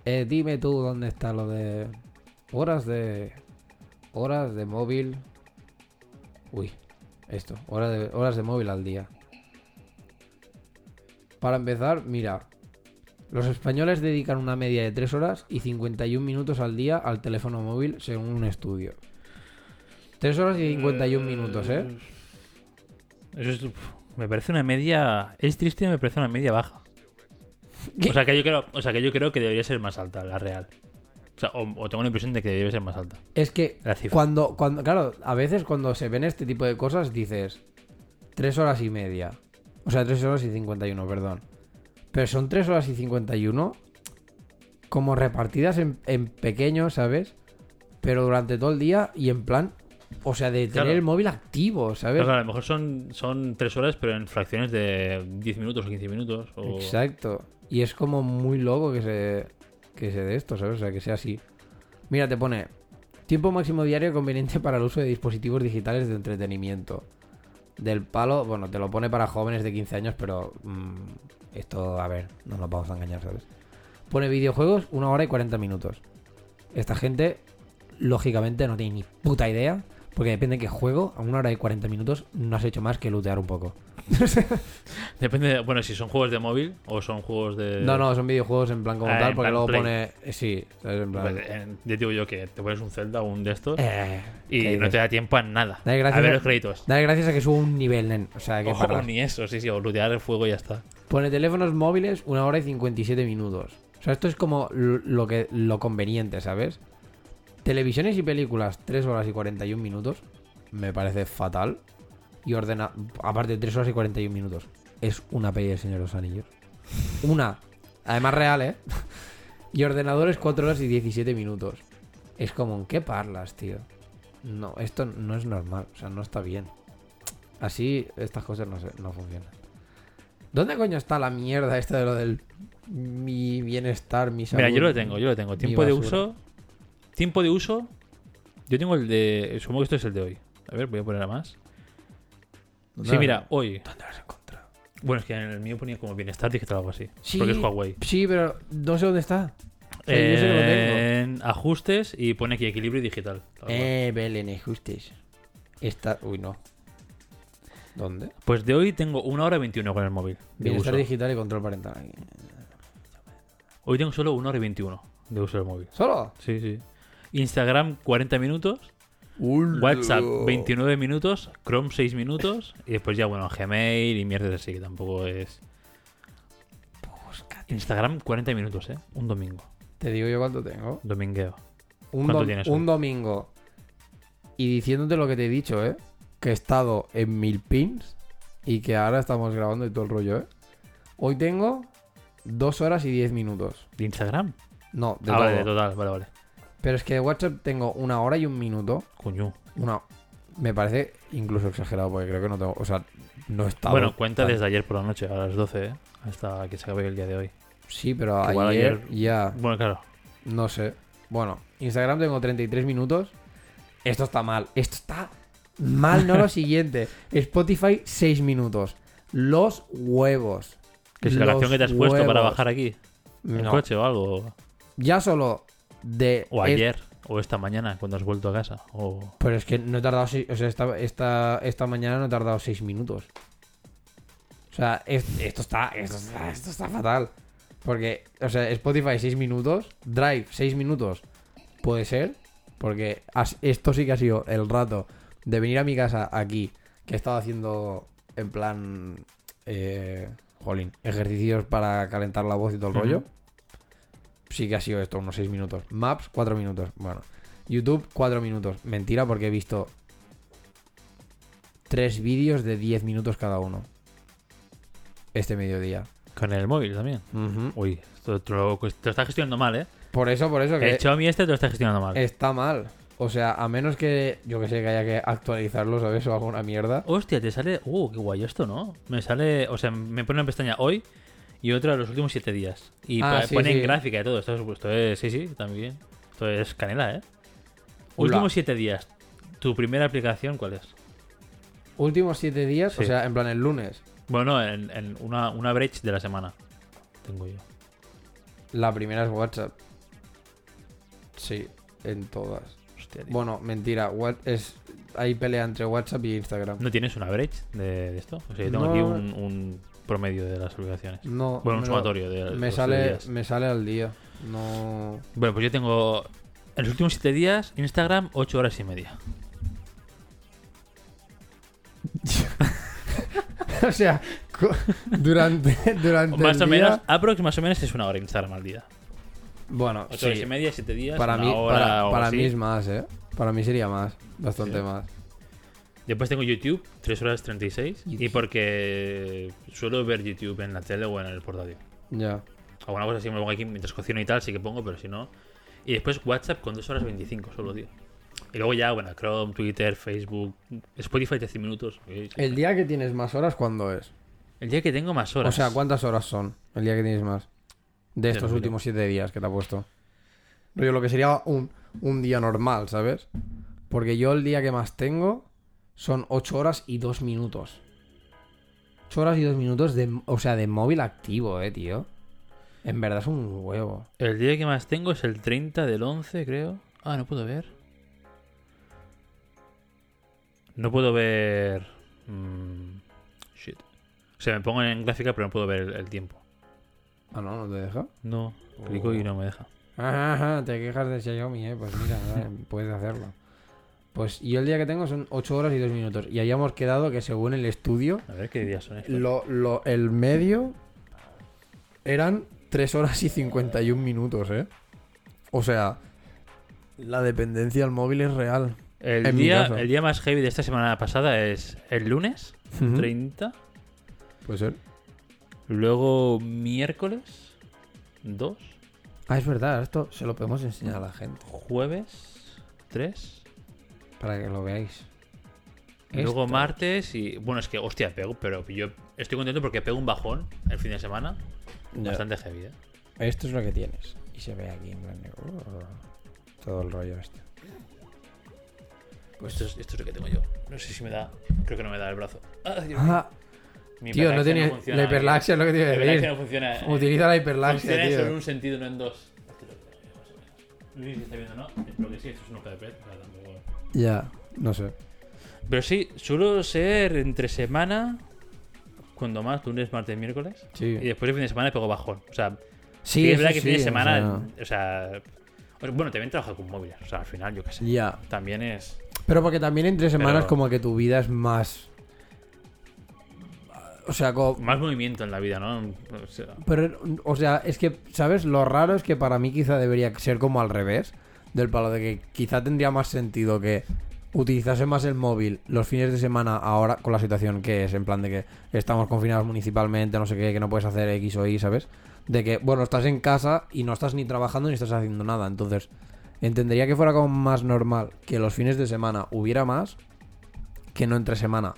Eh, dime tú dónde está lo de horas de horas de móvil. Uy, esto, horas de, horas de móvil al día. Para empezar, mira, los españoles dedican una media de 3 horas y 51 minutos al día al teléfono móvil según un estudio. 3 horas y 51 minutos, ¿eh? Eso es, me parece una media. Es triste, me parece una media baja. O sea, que yo creo, o sea, que yo creo que debería ser más alta, la real. O, sea, o, o tengo la impresión de que debería ser más alta. Es que La cifra. cuando, cuando, claro, a veces cuando se ven este tipo de cosas dices tres horas y media. O sea, tres horas y 51, perdón. Pero son tres horas y 51 como repartidas en, en pequeños, ¿sabes? Pero durante todo el día y en plan, o sea, de tener Claro. el móvil activo, ¿sabes? Claro, a lo mejor son, son tres horas, pero en fracciones de 10 minutos o 15 minutos. O... Exacto. Y es como muy loco que se, que se de esto, ¿sabes? O sea, que sea así. Mira, te pone tiempo máximo diario conveniente para el uso de dispositivos digitales de entretenimiento. Del palo, bueno, te lo pone para jóvenes de 15 años, pero mm, esto, a ver, no nos vamos a engañar, ¿sabes? Pone videojuegos, una hora y 40 minutos. Esta gente, lógicamente, no tiene ni puta idea, porque depende de qué juego, a una hora y 40 minutos no has hecho más que lootear un poco. Depende, de- bueno, si son juegos de móvil o son juegos de... No, no, son videojuegos en plan como Ah, tal, porque luego Play. pone. eh, Sí, ¿sabes? En plan. Pues, eh, digo yo que te pones un Zelda o un de estos Eh, y ¿qué no dices? te da tiempo a nada. Dale, gracias a ver a- los créditos. Dale gracias a que subo un nivel, nen. O sea, que Ojo, parlas. ni eso, sí, sí, o lootear el fuego y ya está. Pone teléfonos móviles, una hora y 57 minutos. O sea, esto es como lo que lo conveniente, ¿sabes? Televisiones y películas, 3 horas y 41 minutos. Me parece fatal. Y ordena. Aparte, 3 horas y 41 minutos. Es una peli del Señor de los Anillos. Una. Además, real, ¿eh? Y ordenadores, 4 horas y 17 minutos. Es como, ¿en qué parlas, tío? No, esto no es normal. O sea, no está bien. Así, estas cosas no, se- no funcionan. ¿Dónde coño está la mierda esta de lo del mi bienestar, mi salud? Mira, yo lo tengo, yo lo tengo. Tiempo de uso. Tiempo de uso. Yo tengo el de. Supongo que esto es el de hoy. A ver, voy a poner a más. ¿Dónde Sí, mira, hoy. ¿Dónde lo has encontrado? Bueno, es que en el mío ponía como bienestar digital o algo así. Sí, Porque es Huawei. Sí, pero no sé dónde está. Yo sé que lo tengo. En ajustes y pone aquí equilibrio digital. tal cual. Eh, Belén, ajustes. Está. Uy, no. ¿Dónde? Pues de hoy tengo una hora y 21 con el móvil. Bienestar digital y control parental. aquí. Hoy tengo solo una hora y 21 de uso del móvil. ¿Solo? Sí, sí. Instagram 40 minutos. WhatsApp 29 minutos. Chrome 6 minutos. Y después ya, bueno, Gmail y mierdas así, que tampoco es. Instagram 40 minutos, ¿eh? Un domingo. Te digo yo cuánto tengo. Domingueo. Un, ¿Cuánto dom- tienes un hoy? domingo. Y diciéndote lo que te he dicho, ¿eh? Que he estado en mil pins. Y que ahora estamos grabando y todo el rollo, ¿eh? Hoy tengo dos horas y diez minutos. ¿De Instagram? No, de ah, todo. vale, de total, vale, vale. Pero es que de WhatsApp tengo una hora y un minuto. Coño. Una. Me parece incluso exagerado porque creo que no tengo. O sea, no estado. Bueno, cuenta tan- desde ayer por la noche, a las 12, ¿eh? Hasta que se acabe el día de hoy. Sí, pero ayer, ayer- ya. Bueno, claro. No sé. Bueno, Instagram tengo 33 minutos. Esto está mal. Esto está mal, no lo siguiente. Spotify 6 minutos. Los huevos. Que es la Los canción que te has puesto para bajar aquí. En No. coche o algo. Ya solo de. O ayer. O esta mañana, cuando has vuelto a casa. O... Pero es que no he tardado. seis- O sea, esta, esta, esta mañana no he tardado 6 minutos. O sea, es- esto, está, esto, está, esto está fatal. Porque, o sea, Spotify 6 minutos. Drive 6 minutos. Puede ser. Porque has- esto sí que ha sido el rato de venir a mi casa aquí. Que he estado haciendo en plan. Eh, jolín, ejercicios para calentar la voz y todo el rollo. Sí que ha sido esto, unos 6 minutos. Maps, 4 minutos. Bueno. YouTube, 4 minutos. Mentira, porque he visto 3 vídeos de 10 minutos cada uno. Este mediodía. Con el móvil también. Uy, esto te lo, te lo estás gestionando mal, ¿eh? Por eso, por eso El que Xiaomi este te lo está gestionando mal. está mal. O sea, a menos que yo que sé que haya que actualizarlo, ¿sabes? O alguna mierda. Hostia, te sale. Uh, qué guay esto, ¿no? Me sale. O sea, me pone una pestaña hoy y otra los últimos 7 días. Y Ah, sí, pone en sí. gráfica y todo. Esto es, esto es- Sí, sí, también. Esto es canela, ¿eh? Ula. Últimos 7 días. ¿Tu primera aplicación cuál es? Últimos 7 días, o sea, en plan el lunes. Bueno, en, en una, una breach de la semana. Tengo yo. La primera es WhatsApp. Sí, en todas. Hostia. Bueno, mentira. What es hay pelea entre WhatsApp y Instagram. ¿No tienes una breach de, de esto? O sea, yo tengo No. aquí un, un promedio de las aplicaciones. No. Bueno, un sumatorio de Me sale, días. me sale al día. No. Bueno, pues yo tengo. En los últimos 7 días, Instagram, 8 horas y media. o sea, durante, durante Más el o día- menos, aprox más o menos es una hora Instagram al día. Bueno, 8 sí, horas y media, 7 días, para una mí, hora para, o para así. mí es más, ¿eh? Para mí sería más, bastante Sí. más. Después tengo YouTube, 3 horas 36. Y YouTube. porque suelo ver YouTube en la tele o en el portátil. Ya. Alguna cosa así me pongo aquí mientras cocino y tal, sí que pongo, pero si no. Y después WhatsApp con 2 horas 25 solo, tío. Y luego ya, bueno, Chrome, Twitter, Facebook, Spotify 13 minutos. El día que tienes más horas, ¿cuándo es? El día que tengo más horas. O sea, ¿cuántas horas son el día que tienes más? De estos últimos siete días que te ha puesto. Rollo, lo que sería un, un día normal, ¿sabes? Porque yo el día que más tengo son 8 horas y 2 minutos. 8 horas y 2 minutos de, o sea, de móvil activo, eh, tío. En verdad es un huevo. El día que más tengo es el 30 del 11, creo. Ah, no puedo ver. No puedo ver. mm, shit. O sea, me pongo en gráfica, pero no puedo ver el, el tiempo. Ah, no, no te deja. No, clico y no me deja. Ajá, te quejas de Xiaomi, eh. Pues mira, puedes hacerlo. Pues yo el día que tengo son 8 horas y 2 minutos. Y habíamos quedado que según el estudio, A ver qué días son estos. lo, lo- el medio eran 3 horas y 51 minutos, eh. O sea, la dependencia al móvil es real. El día, el día más heavy de esta semana pasada es el lunes, Ujú. 30. Puede ser. Luego miércoles, 2. Ah, es verdad, esto se lo podemos enseñar a la gente Jueves, 3. Para que lo veáis. Luego martes y. Bueno, es que, hostia, pego, pero yo estoy contento porque pego un bajón el fin de semana. Ya. Bastante heavy, ¿eh? Esto es lo que tienes. Y se ve aquí en plan de- Todo el rollo este. Pues esto es, esto es lo que tengo yo. No sé si me da. Creo que no me da el brazo. Ah, Dios. Ah, Mi tío, no tiene. funciona, la hiperlaxia es lo que a hiperlaxia decir. no funciona. eh. Utiliza la hiperlaxia, Funciona solo en tío. un sentido, no en dos. Lo que. No si está viendo, ¿no? Espero que sí, esto es un o sea, tampoco- Ya, no sé. Pero sí, suelo ser entre semana. Cuando más, lunes, martes, miércoles. Sí. Y después el fin de semana pego bajón. O sea, Sí, es verdad que fin de semana. O sea, o sea, bueno, también trabajo con móviles. O sea, al final, yo qué sé. Ya. También es. Pero porque también entre semanas Pero- como que tu vida es más... O sea, como... Más movimiento en la vida, ¿no? O sea, Pero, o sea, es que, ¿sabes? Lo raro es que para mí quizá debería ser como al revés. Del palo de que quizá tendría más sentido que utilizase más el móvil los fines de semana ahora con la situación que es, en plan de que estamos confinados municipalmente, no sé qué, que no puedes hacer X o Y, ¿sabes? De que, bueno, estás en casa y no estás ni trabajando ni estás haciendo nada. Entonces, entendería que fuera como más normal que los fines de semana hubiera más que no entre semana.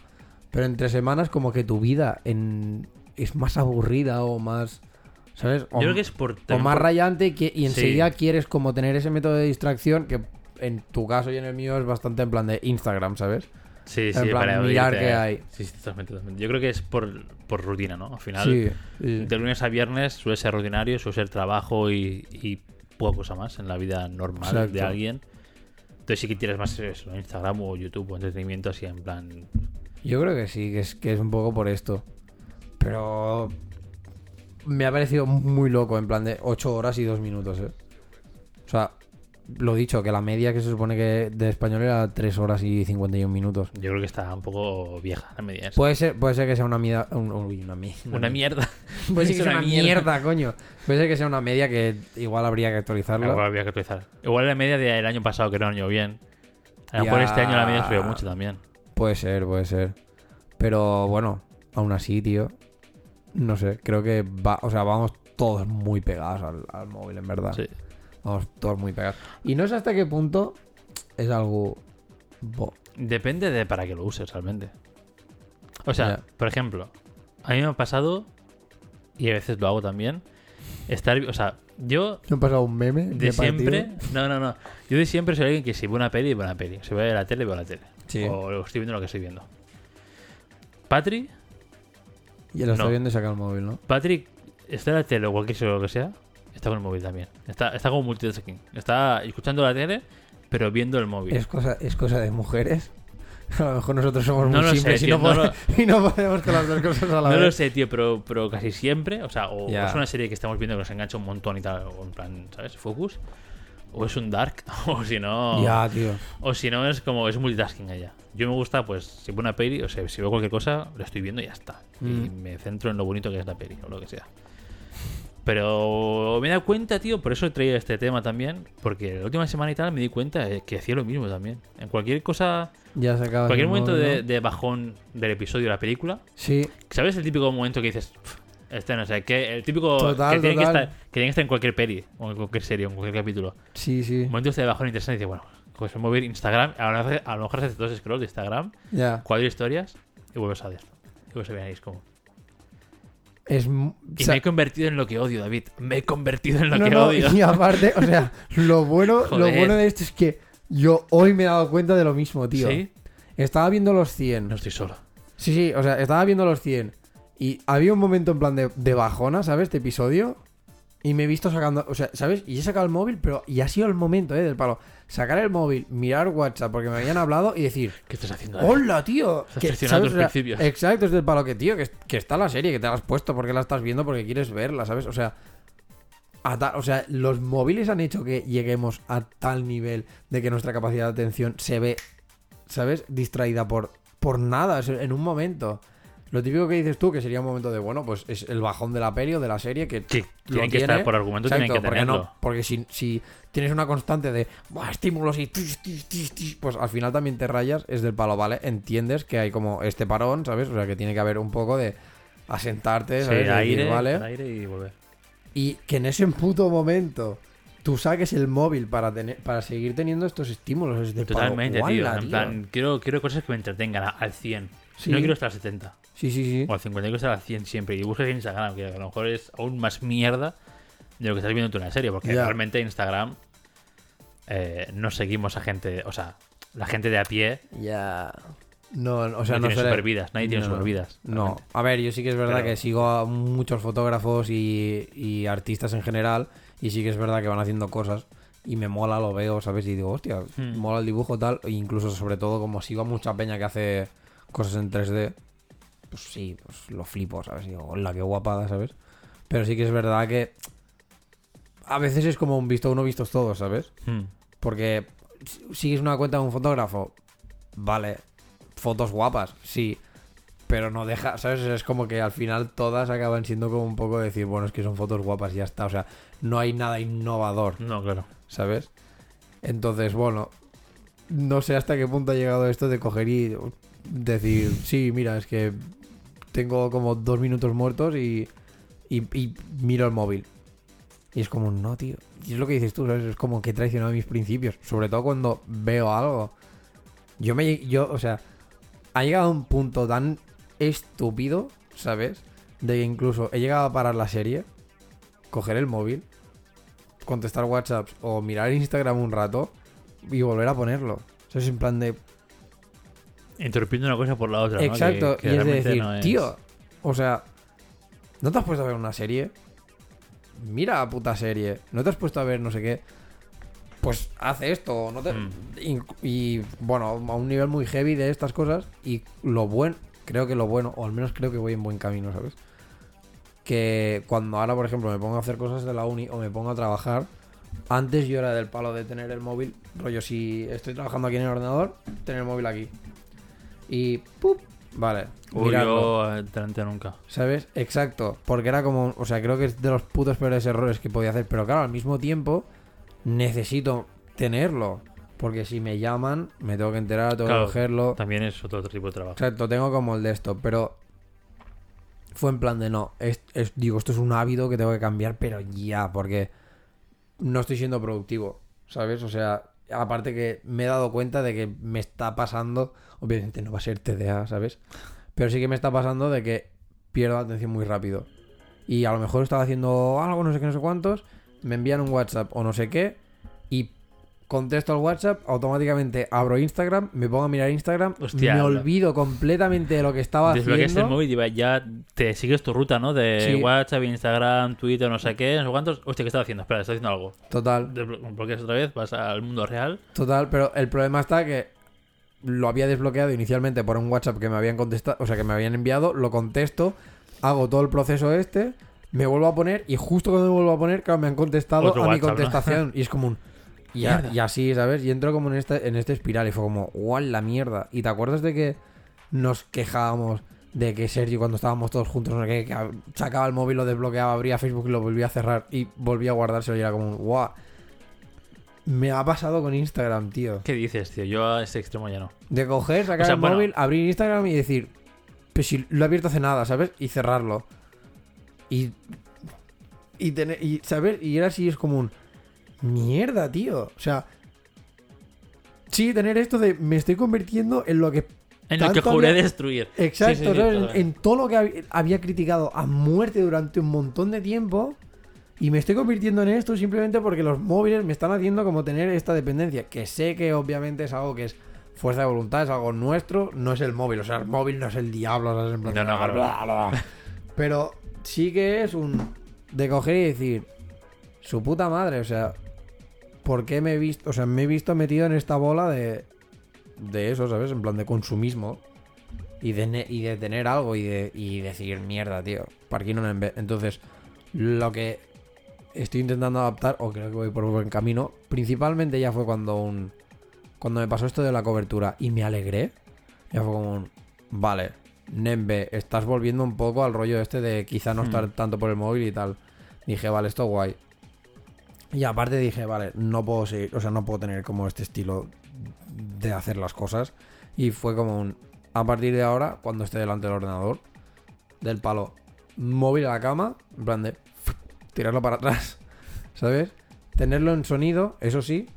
Pero entre semanas como que tu vida en... es más aburrida o más... ¿Sabes? O, yo creo que es por. o más rayante y, que, y Sí. enseguida quieres como tener ese método de distracción que en tu caso y en el mío es bastante en plan de Instagram, ¿sabes? Sí, sí, en plan, para mirar qué hay. Sí, sí, totalmente, totalmente. Yo creo que es por, por rutina, ¿no? Al final, Sí, sí. de lunes a viernes suele ser rutinario, suele ser trabajo y, y poca cosa más en la vida normal de alguien. Entonces sí que tienes más eso, Instagram o YouTube o entretenimiento así en plan... Yo creo que sí, que es, que es un poco por esto. Pero me ha parecido muy loco, en plan de 8 horas y 2 minutos, ¿eh? O sea, lo dicho, que la media que se supone que de español era 3 horas y 51 minutos. Yo creo que está un poco vieja la media esa. Puede ser, puede ser que sea una mierda. uy, una, mi- Una mierda. Puede ser que sea una mierda. mierda, coño. Puede ser que sea una media que igual habría que actualizarla. Igual habría que actualizar. Igual la media del año pasado que no año bien. A lo mejor este año la media subió mucho también. Puede ser, puede ser. Pero bueno, aún así, tío. No sé, creo que va, o sea, vamos todos muy pegados al, al móvil, en verdad. Sí. Vamos todos muy pegados. Y no sé hasta qué punto es algo. bo- Depende de para qué lo uses realmente. O sea, por ejemplo, a mí me ha pasado, y a veces lo hago también, estar, o sea, yo ¿Me ha pasado un meme? de de siempre, partido? no, no, no, yo de siempre soy alguien que si ve una peli, ve una peli, si ve la tele, ve la tele, Sí. o estoy viendo lo que estoy viendo. Patri, Y lo está no. viendo y saca el móvil, ¿no? Patrick está en la tele o cualquier cosa lo que sea, está con el móvil también. Está, está como multitasking. Está escuchando la tele, pero viendo el móvil. Es cosa, es cosa de mujeres. A lo mejor nosotros somos No muy lo sé, simples y, tío, no no pode- y no podemos con las dos cosas a la No vez. lo sé, tío, pero, pero casi siempre, o sea, o Ya. es una serie que estamos viendo que nos engancha un montón y tal, o en plan, ¿sabes? Focus. O es un Dark, o si no. Ya, tío. O si no, es como, es multitasking allá. Yo me gusta, pues, si veo una peli, o sea, si veo cualquier cosa, lo estoy viendo y ya está. Y Mm. me centro en lo bonito que es la peli, o lo que sea. Pero me he dado cuenta, tío, por eso he traído este tema también, porque la última semana y tal me di cuenta que hacía lo mismo también. En cualquier cosa, Ya se acaba. cualquier momento de, ¿no? de bajón del episodio de la película, Sí, ¿Sabes el típico momento que dices, "Pff, este no sé, que el típico Total, que, tiene que, estar, que tiene que estar en cualquier peli, o en cualquier serie, o en cualquier capítulo? sí, sí. Momentos de bajón interesante y dices, bueno, pues voy a ir Instagram, a lo mejor, a lo mejor haces dos scrolls de Instagram, Ya. cuatro historias, y vuelves a ver. Y vuelves a ver ahí, es como... Es. mu- Y o sea, me he convertido en lo que odio, David. Me he convertido en lo no, que no, odio. y aparte, o sea, lo bueno, lo bueno de esto es que yo hoy me he dado cuenta de lo mismo, tío. ¿Sí? Estaba viendo los 100. No estoy solo. Sí, sí, o sea, estaba viendo los 100. Y había un momento en plan de, de bajona, ¿sabes? Este episodio. Y me he visto sacando, o sea, ¿sabes? Y he sacado el móvil, pero y ha sido el momento, ¿eh? Del palo. Sacar el móvil, mirar WhatsApp porque me habían hablado y decir, ¿Qué estás haciendo? ahí? ¡Hola, tío! Estás sea, principios. Exacto, es del palo que, tío, que, que está la serie, que te la has puesto porque la estás viendo porque quieres verla, ¿sabes? O sea, a ta- o sea, los móviles han hecho que lleguemos a tal nivel de que nuestra capacidad de atención se ve, ¿sabes? Distraída por, por nada, en un momento. Lo típico que dices tú, que sería un momento de, bueno, pues es el bajón de la peli o de la serie que Sí, tienen que tiene. estar por argumento, tienen que porque, tenerlo. no, porque si, si tienes una constante de "Buah, estímulos y tis, tis, tis, tis", pues al final también te rayas, es del palo, ¿vale? Entiendes que hay como este parón, ¿sabes? O sea, que tiene que haber un poco de asentarte, Sí, ¿sabes? De decir, aire, ¿vale? aire y volver. Y que en ese puto momento tú saques el móvil para tener para seguir teniendo estos estímulos, es del palo, Totalmente, tío. "Guala, En tío". plan, quiero, quiero cosas que me entretengan al 100. Sí. No quiero estar al 70 Sí, sí, sí. o al 50, quiero estar al 100 siempre. Y buscas en Instagram, que a lo mejor es aún más mierda de lo que estás viendo tú en la serie. Porque Ya. realmente en Instagram eh, no seguimos a gente, o sea, la gente de a pie Ya. No, o sea, no, no, tiene supervidas. Nadie tiene supervidas. No, a ver, yo sí que es verdad Pero- que sigo a muchos fotógrafos y, y artistas en general y sí que es verdad que van haciendo cosas y me mola, lo veo, ¿sabes? Y digo, hostia, Hmm. mola el dibujo tal, e incluso sobre todo como sigo a mucha peña que hace cosas en 3D, pues sí, pues lo flipo, ¿sabes? Y digo, hola, qué guapada, ¿sabes? Pero sí que es verdad que a veces es como un visto uno, vistos todos, ¿sabes? Hmm. Porque si- sigues una cuenta de un fotógrafo, vale, fotos guapas, sí, pero no deja, ¿sabes? Es como que al final todas acaban siendo como un poco de decir, bueno, es que son fotos guapas y ya está, o sea, no hay nada innovador, No, claro. ¿sabes? Entonces, bueno, no sé hasta qué punto ha llegado esto de coger y decir, sí, mira, es que tengo como dos minutos muertos y, y, miro el móvil. Y es como, no, tío. Y es lo que dices tú, ¿sabes? Es como que he traicionado mis principios. Sobre todo cuando veo algo. Yo me. Yo, o sea, ha llegado a un punto tan estúpido, ¿sabes? De que incluso he llegado a parar la serie, coger el móvil, contestar WhatsApps o mirar Instagram un rato y volver a ponerlo. Eso es en plan de. Interrumpiendo una cosa por la otra. ¿no? Exacto, Que- que y es de decir, no es- tío, o sea, ¿no te has puesto a ver una serie? Mira la puta serie, ¿no te has puesto a ver no sé qué? Pues hace esto, no te... Mm. y, y, bueno, a un nivel muy heavy de estas cosas y lo bueno, creo que lo bueno, o al menos creo que voy en buen camino, ¿sabes? Que cuando ahora, por ejemplo, me pongo a hacer cosas de la uni o me pongo a trabajar, antes yo era del palo de tener el móvil, rollo, si estoy trabajando aquí en el ordenador, tener el móvil aquí. Y, ¡pup! Vale, Uy, yo eh, nunca. ¿Sabes? Exacto. Porque era como. O sea, creo que es de los putos peores errores que podía hacer. Pero claro, al mismo tiempo, necesito tenerlo. Porque si me llaman, me tengo que enterar, tengo Claro, que cogerlo. También es otro tipo de trabajo. Exacto, tengo como el de esto. Pero. Fue en plan de no. Es, es- digo, esto es un hábito que tengo que cambiar, pero ya. Porque no estoy siendo productivo. ¿Sabes? O sea. Aparte que me he dado cuenta de que me está pasando. Obviamente no va a ser TDA, ¿sabes? Pero sí que me está pasando de que pierdo la atención muy rápido. Y a lo mejor estaba haciendo algo, no sé qué, no sé cuántos. Me envían un WhatsApp o no sé qué. Y contesto al WhatsApp, automáticamente abro Instagram, me pongo a mirar Instagram. Hostia, me olvido completamente de lo que estaba Desbloqueas haciendo. el móvil y ya te sigues tu ruta, ¿no? De Sí. WhatsApp, Instagram, Twitter, no sé qué, no sé cuántos. Hostia, ¿qué estás haciendo? Espera, estás haciendo algo. Total, Desblo- Bloqueas otra vez, vas al mundo real. total. Pero el problema está que lo había desbloqueado inicialmente por un WhatsApp que me habían contestado, o sea, que me habían enviado, lo contesto, hago todo el proceso este, me vuelvo a poner y justo cuando me vuelvo a poner, claro, me han contestado Otro a mi contestación. Y es como un... Y, a- Mierda. y así, ¿sabes? Y entro como en este, en este espiral y fue como, ¡guau, la mierda! ¿Y te acuerdas de que nos quejábamos de que Sergio cuando estábamos todos juntos, no sé qué, que ab- sacaba el móvil, lo desbloqueaba, abría Facebook y lo volvía a cerrar y volvía a guardárselo y era como un, ¡guau! Me ha pasado con Instagram, tío. ¿Qué dices, tío? Yo a ese extremo ya no. De coger, sacar O sea, el bueno. móvil, abrir Instagram y decir, pues si lo he abierto hace nada, ¿sabes? Y cerrarlo. Y. Y tener. Y, ¿sabes? Y era así, es como un. Mierda, tío. O sea. Sí, tener esto de. Me estoy convirtiendo en lo que. En lo que juré había- destruir. Exacto, Sí, sí, sí, ¿sabes? En- todo lo que hab- había criticado a muerte durante un montón de tiempo. Y me estoy convirtiendo en esto simplemente porque los móviles me están haciendo como tener esta dependencia. Que sé que obviamente es algo que es fuerza de voluntad, es algo nuestro, no es el móvil. O sea, el móvil no es el diablo. En plan, No, no, claro. bla, bla. Pero sí que es un. De coger y decir. su puta madre, o sea, ¿por qué me he visto, o sea, me he visto metido en esta bola de, de eso, ¿sabes? En plan de consumismo y de, ne- y de tener algo y de y decir, mierda, tío, ¿para qué no me enve-?". Entonces, lo que estoy intentando adaptar, o creo que voy por buen camino, principalmente ya fue cuando un cuando me pasó esto de la cobertura y me alegré, ya fue como un, vale, Nembe, estás volviendo un poco al rollo este de quizá no Hmm. estar tanto por el móvil y tal. Dije, vale, esto guay. Y aparte dije, vale, no puedo seguir, o sea, no puedo tener como este estilo de hacer las cosas. Y fue como un, a partir de ahora, cuando esté delante del ordenador, del palo, móvil a la cama, en plan de tirarlo para atrás, ¿sabes? Tenerlo en sonido, eso sí,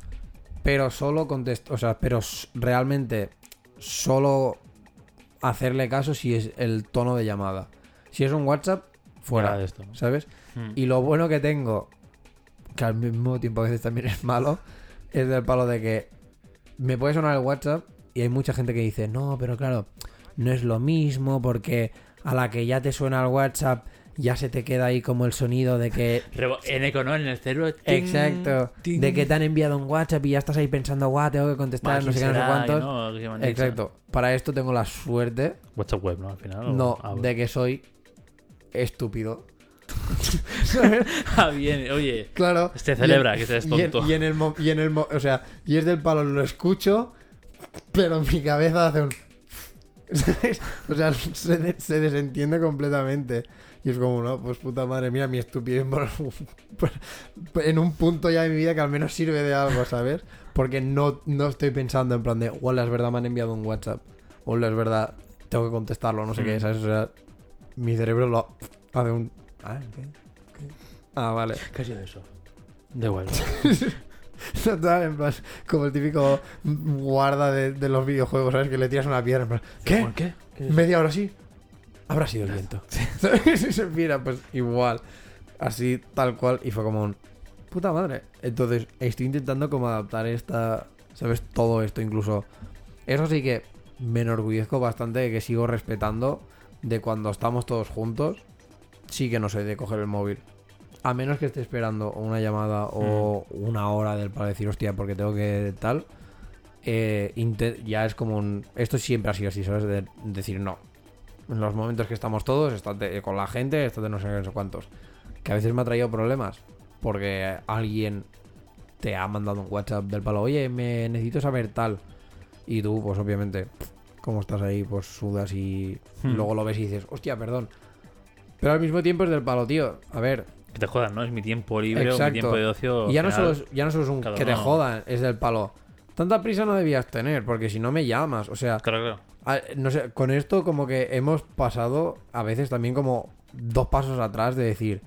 pero solo contest o sea, pero realmente solo hacerle caso si es el tono de llamada. Si es un WhatsApp, Fuera de esto. ¿sabes? Mm. Y lo bueno que tengo, que al mismo tiempo a veces también es malo, es del palo de que me puede sonar el WhatsApp y hay mucha gente que dice, no, pero claro, no es lo mismo porque a la que ya te suena el WhatsApp ya se te queda ahí como el sonido de que... En eco, ¿no? En el cerebro. ting, Exacto. ting. De que te han enviado un WhatsApp y ya estás ahí pensando, guau, tengo que contestar, no sé qué, ¿quién no sé cuántos. Exacto. Para esto tengo la suerte, WhatsApp web, ¿no? Al final. o- no, Ah, de que soy estúpido. Ah, bien. Oye, Claro. Se celebra que seas y en- tonto. Y en, el mo- y en el o sea, y es del palo, lo escucho, pero mi cabeza hace un. O sea, se, de- se desentiende completamente. Y es como, no, pues puta madre mía, mi estupidez en un punto ya de mi vida que al menos sirve de algo, ¿sabes? Porque no, no estoy pensando en plan de, hola, es verdad, me han enviado un WhatsApp. Hola, es verdad, tengo que contestarlo, no sé qué, Mm. ¿sabes? O sea, mi cerebro lo hace un... Ah, ¿qué? ¿Qué? Ah, vale. ¿qué ha sido eso? Da igual. Total, en plan, como el típico guarda de, de los videojuegos, ¿sabes? Que le tiras una piedra. En plan, ¿Qué? ¿Por qué? ¿Qué es? ¿Media hora así? Habrá sido el viento. Y se mira, pues igual. Así, tal cual. Y fue como un. Puta madre. Entonces, estoy intentando como adaptar esta. ¿Sabes? Todo esto, incluso. Eso sí que me enorgullezco bastante de que sigo respetando de cuando estamos todos juntos. Sí que no soy de coger el móvil. A menos que esté esperando una llamada o una hora del para decir, hostia, porque tengo que tal. eh, ya es como un. Esto siempre ha sido así, ¿sabes? De decir no. En los momentos que estamos todos, estate con la gente, estate no sé qué, no sé cuántos. Que a veces me ha traído problemas. Porque alguien te ha mandado un WhatsApp del palo, oye, me necesito saber tal. Y tú, pues obviamente, como estás ahí, pues sudas y Hmm. luego lo ves y dices, hostia, perdón. Pero al mismo tiempo es del palo, tío. A ver, Que te jodan, ¿no? Es mi tiempo libre o mi Exacto. tiempo de ocio. y ya no, solo es, ya no solo es un que te jodan, es del palo. Tanta prisa no debías tener, porque si no me llamas. O sea, Claro, claro. a- no sé, con esto como que hemos pasado a veces también como dos pasos atrás de decir,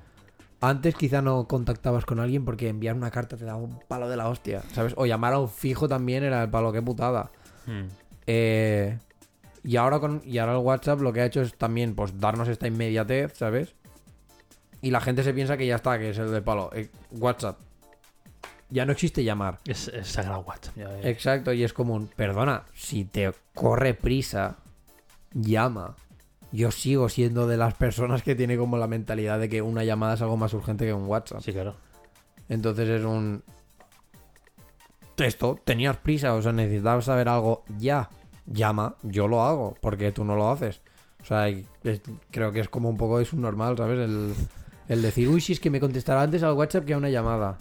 antes quizá no contactabas con alguien porque enviar una carta te daba un palo de la hostia, ¿sabes? O llamar a un fijo también era el palo, qué putada. Hmm. Eh, y ahora con y ahora el WhatsApp lo que ha hecho es también pues darnos esta inmediatez, ¿sabes? Y la gente se piensa que ya está, que es el de palo. Eh, WhatsApp. Ya no existe llamar. Es, es sagrado WhatsApp. ya. Exacto, y es común. Perdona, si te corre prisa, llama. Yo sigo siendo de las personas que tiene como la mentalidad de que una llamada es algo más urgente que un WhatsApp. Sí, claro. Entonces es un... Esto, tenías prisa, o sea, necesitabas saber algo ya. Llama, yo lo hago, porque tú no lo haces. O sea, es- creo que es como un poco es un normal, ¿sabes? El, el decir, uy, si es que me contestará antes al WhatsApp que a una llamada.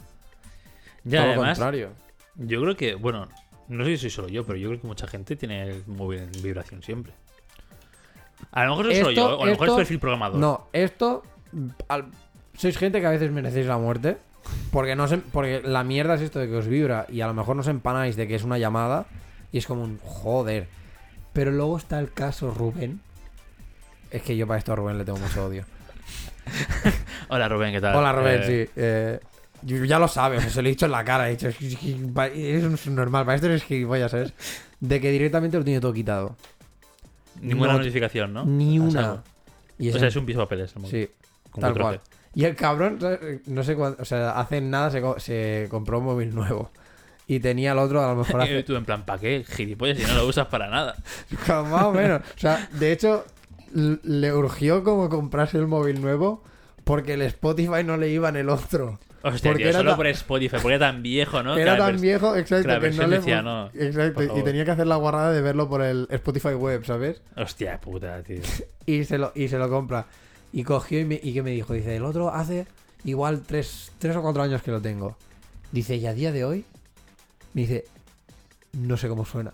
Ya, Todo lo contrario. yo creo que, bueno, no sé si soy solo yo, pero yo creo que mucha gente tiene el móvil en vibración siempre. A lo mejor soy solo yo, o a lo mejor es perfil programador. No, esto. al- sois gente que a veces merecéis la muerte. Porque no se- porque la mierda es esto de que os vibra. Y a lo mejor no os empanáis de que es una llamada. Y es como un joder. Pero luego está el caso Rubén. Es que yo para esto a Rubén le tengo mucho odio. Hola Rubén, ¿qué tal? Hola Rubén, Eh, sí. eh, yo- ya lo sabes, se lo he dicho en la cara. He dicho, es, es normal, para esto es gilipollas, ¿sabes? De que directamente lo tiene todo quitado. Ninguna No- notificación, ¿no? Ni una. Y O sea, es un piso de papeles. el Sí, tal 4G. cual. Y el cabrón, no sé cuándo, o sea, hace nada se, co- se compró un móvil nuevo. Y tenía el otro, a lo mejor Y hace. tú en plan, ¿para qué? Gilipollas, si no lo usas para nada. Más o menos. O sea, de hecho, le urgió como comprarse el móvil nuevo porque el Spotify no le iba en el otro. Hostia, porque tío, era solo ta- por Spotify, porque era tan viejo, ¿no? Era tan viejo, exacto, que la que no le decía, fu- no, Exacto, y tenía que hacer la guarrada de verlo por el Spotify web, ¿sabes? Hostia puta, tío. Y se lo, y se lo compra. Y cogió y, me, y que me dijo, dice, el otro hace igual tres, tres o cuatro años que lo tengo. Dice, y a día de hoy, me dice, no sé cómo suena.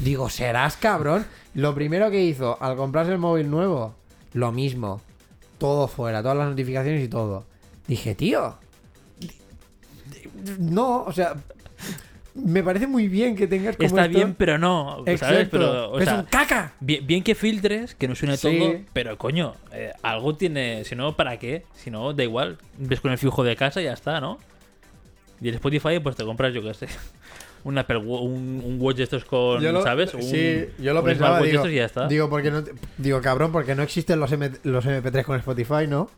Digo, serás cabrón. Lo primero que hizo al comprarse el móvil nuevo, lo mismo. Todo fuera, todas las notificaciones y todo. Dije, tío. No, o sea, me parece muy bien que tengas como Está esto. bien, pero no. ¿Sabes? Exacto. Pero, o es sea, un caca. bien, bien que filtres, que no suene Sí. todo, pero coño, eh, algo tiene. Si no, ¿para qué? Si no, da igual. Ves con el flujo de casa y ya está, ¿no? Y el Spotify, pues te compras, yo qué sé. Un Apple un, un Watch de estos con, lo- ¿sabes? Un, sí, yo lo un pensaba, digo, estos y ya está. Digo, porque no digo, cabrón, porque no existen los, M- los MP3 con Spotify, ¿no?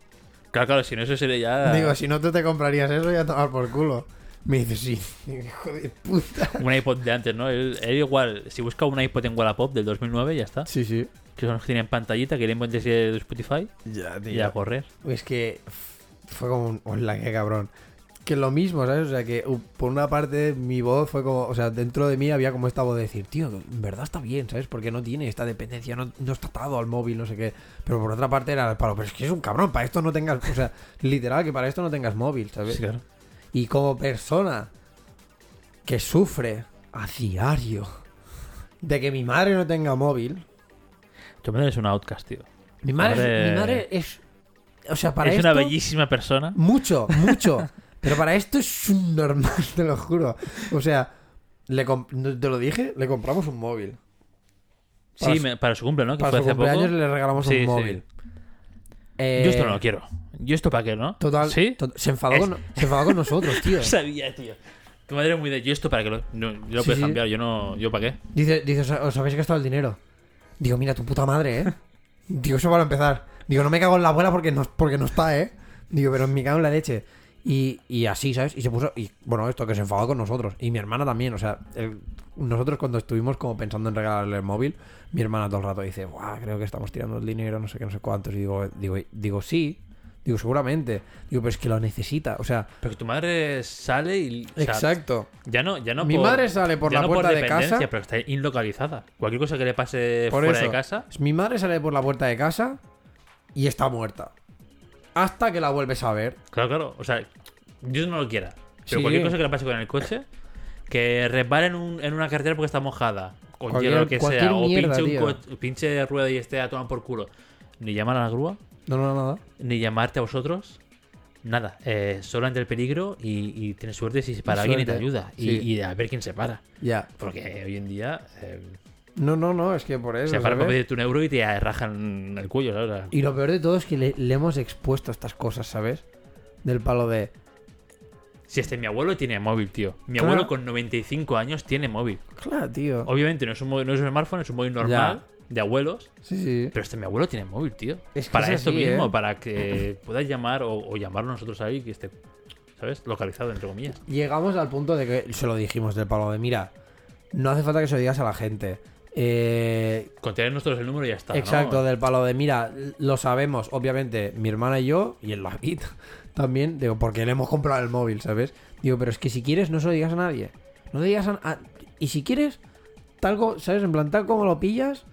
Claro, claro, si no, eso sería ya. Digo, si no tú te comprarías eso y a tomar por culo. Me dice, sí, hijo de puta. Un iPod de antes, ¿no? Él, él igual, si busca un iPod en Wallapop del 2009, ya está. Sí, sí. Que son los que tienen pantallita, que le encuentres de Spotify Ya, y a correr. Es que fue como un. Hola, qué cabrón. Que lo mismo, ¿sabes? O sea, que por una parte mi voz fue como. O sea, dentro de mí había como esta voz de decir, tío, en verdad está bien, ¿sabes? Porque no tiene esta dependencia, no, no está atado al móvil, no sé qué. Pero por otra parte era el palo, pero es que es un cabrón, para esto no tengas. O sea, literal, que para esto no tengas móvil, ¿sabes? Sí, claro. Y como persona que sufre a diario de que mi madre no tenga móvil. Tu madre es un outcast, tío. Mi madre, Madre- mi madre es. O sea, para es esto. una bellísima persona. Mucho, mucho. Pero para esto es un normal, te lo juro. O sea, le te lo dije, le compramos un móvil. Para Sí, su- me- para su cumple, ¿no? Que Para fue su hace poco. cumpleaños le regalamos Sí, un sí. móvil. Eh, Yo esto no lo quiero. ¿Yo esto para qué, no? Total, ¿Sí? to- se, enfadó Es- con, se enfadó con nosotros, tío. Sabía, tío. Tu madre es muy de. ¿Yo esto para qué? Lo, no, yo lo Sí, puedes sí. cambiar, yo no. ¿Yo para qué? Dice, dice, "Os- os habéis gastado el dinero. Digo, mira, tu puta madre, ¿eh? Digo, eso para empezar. Digo, no me cago en la abuela porque no, porque no está, ¿eh? Digo, pero me cago en la leche. Y, y así, ¿sabes? Y se puso. Y bueno, esto que se enfadó con nosotros. Y mi hermana también. O sea, el- nosotros cuando estuvimos como pensando en regalarle el móvil, mi hermana todo el rato dice, Buah, creo que estamos tirando el dinero, no sé qué, no sé cuántos. Y digo, digo, digo, sí. Digo, seguramente. Digo, pero es que lo necesita. O sea, Pero que tu madre sale y. o sea, exacto. Ya no, ya no Mi por- madre sale por la no puerta de casa. pero está inlocalizada. Cualquier cosa que le pase Por fuera eso. de casa. Mi madre sale por la puerta de casa y está muerta. Hasta que la vuelves a ver. Claro, claro. O sea, Dios no lo quiera. Pero Sí. cualquier cosa que le pase con el coche, que resbale en, un- en una carretera porque está mojada, o Cualquier- hielo, lo que sea, o mierda, pinche, un coche- pinche rueda y esté a tomar por culo. Ni llamar a la grúa, No, no, nada. ni llamarte a vosotros. Nada, eh, solo ante el peligro y, y tienes suerte si se para alguien y te ayuda. Y, sí. y a ver quién se para. Ya. Porque hoy en día eh, No, no, no, es que por eso. se para para pedirte un euro y te rajan el cuello, ¿sabes? Y lo peor de todo es que le, le hemos expuesto estas cosas, ¿sabes? Del palo de. Si este mi abuelo tiene móvil, tío. Mi Claro. abuelo con 95 años tiene móvil. Claro, tío. Obviamente no es un, móvil- no es un smartphone, es un móvil normal de abuelos. Sí, sí. Pero este mi abuelo tiene móvil, tío. Es que para es esto así, mismo, ¿eh? para que puedas llamar o, o llamarlo nosotros ahí que esté, ¿sabes? Localizado, entre comillas. Llegamos al punto de que se lo dijimos del palo de, mira, no hace falta que se lo digas a la gente. Eh, Con tener nosotros el número y ya está. ¿no? Exacto, del palo de, mira, lo sabemos, obviamente, mi hermana y yo, y el David también, digo, porque le hemos comprado el móvil, ¿sabes? Digo, pero es que si quieres, no se lo digas a nadie. No digas a... a- y si quieres, tal, ¿sabes? En plan, tal como lo pillas,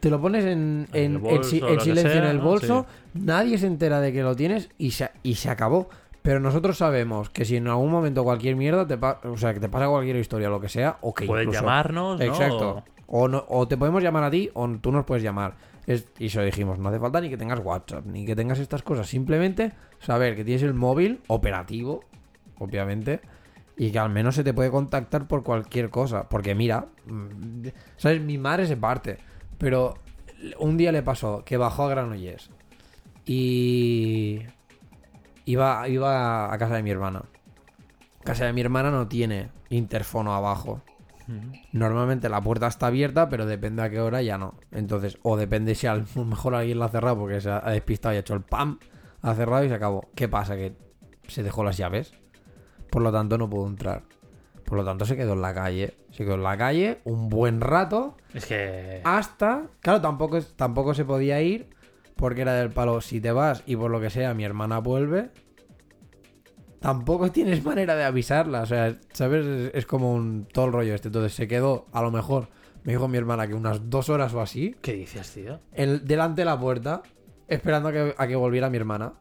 te lo pones en, En bolso, silencio sea, en el ¿no? bolso, nadie se entera de que lo tienes y se, y se acabó. Pero nosotros sabemos que si en algún momento cualquier mierda te o sea, que te pasa cualquier historia lo que sea, o que Puedes incluso- llamarnos, ¿no? Exacto. O, no- o te podemos llamar a ti o tú nos puedes llamar. Y se lo dijimos, no hace falta ni que tengas WhatsApp, ni que tengas estas cosas. Simplemente saber que tienes el móvil operativo, obviamente, y que al menos se te puede contactar por cualquier cosa. Porque mira, mm, ¿sabes? Mi madre se parte. Pero un día le pasó que bajó a Granollers y iba, iba a casa de mi hermana. Casa de mi hermana no tiene interfono abajo. Normalmente la puerta está abierta, pero depende a qué hora ya no. Entonces, o depende si a lo mejor alguien la ha cerrado porque se ha despistado y ha hecho el pam, ha cerrado y se acabó. ¿Qué pasa? Que se dejó las llaves. Por lo tanto, no pudo entrar. Por lo tanto, se quedó en la calle. Se quedó en la calle un buen rato Es que. hasta. Claro, tampoco, es- tampoco se podía ir porque era del palo. Si te vas y por lo que sea mi hermana vuelve, tampoco tienes manera de avisarla. O sea, ¿sabes? Es, como un todo el rollo este. Entonces se quedó, a lo mejor, me dijo mi hermana que unas dos horas o así, ¿Qué dices, tío? el, delante de la puerta, esperando a que, a que volviera mi hermana.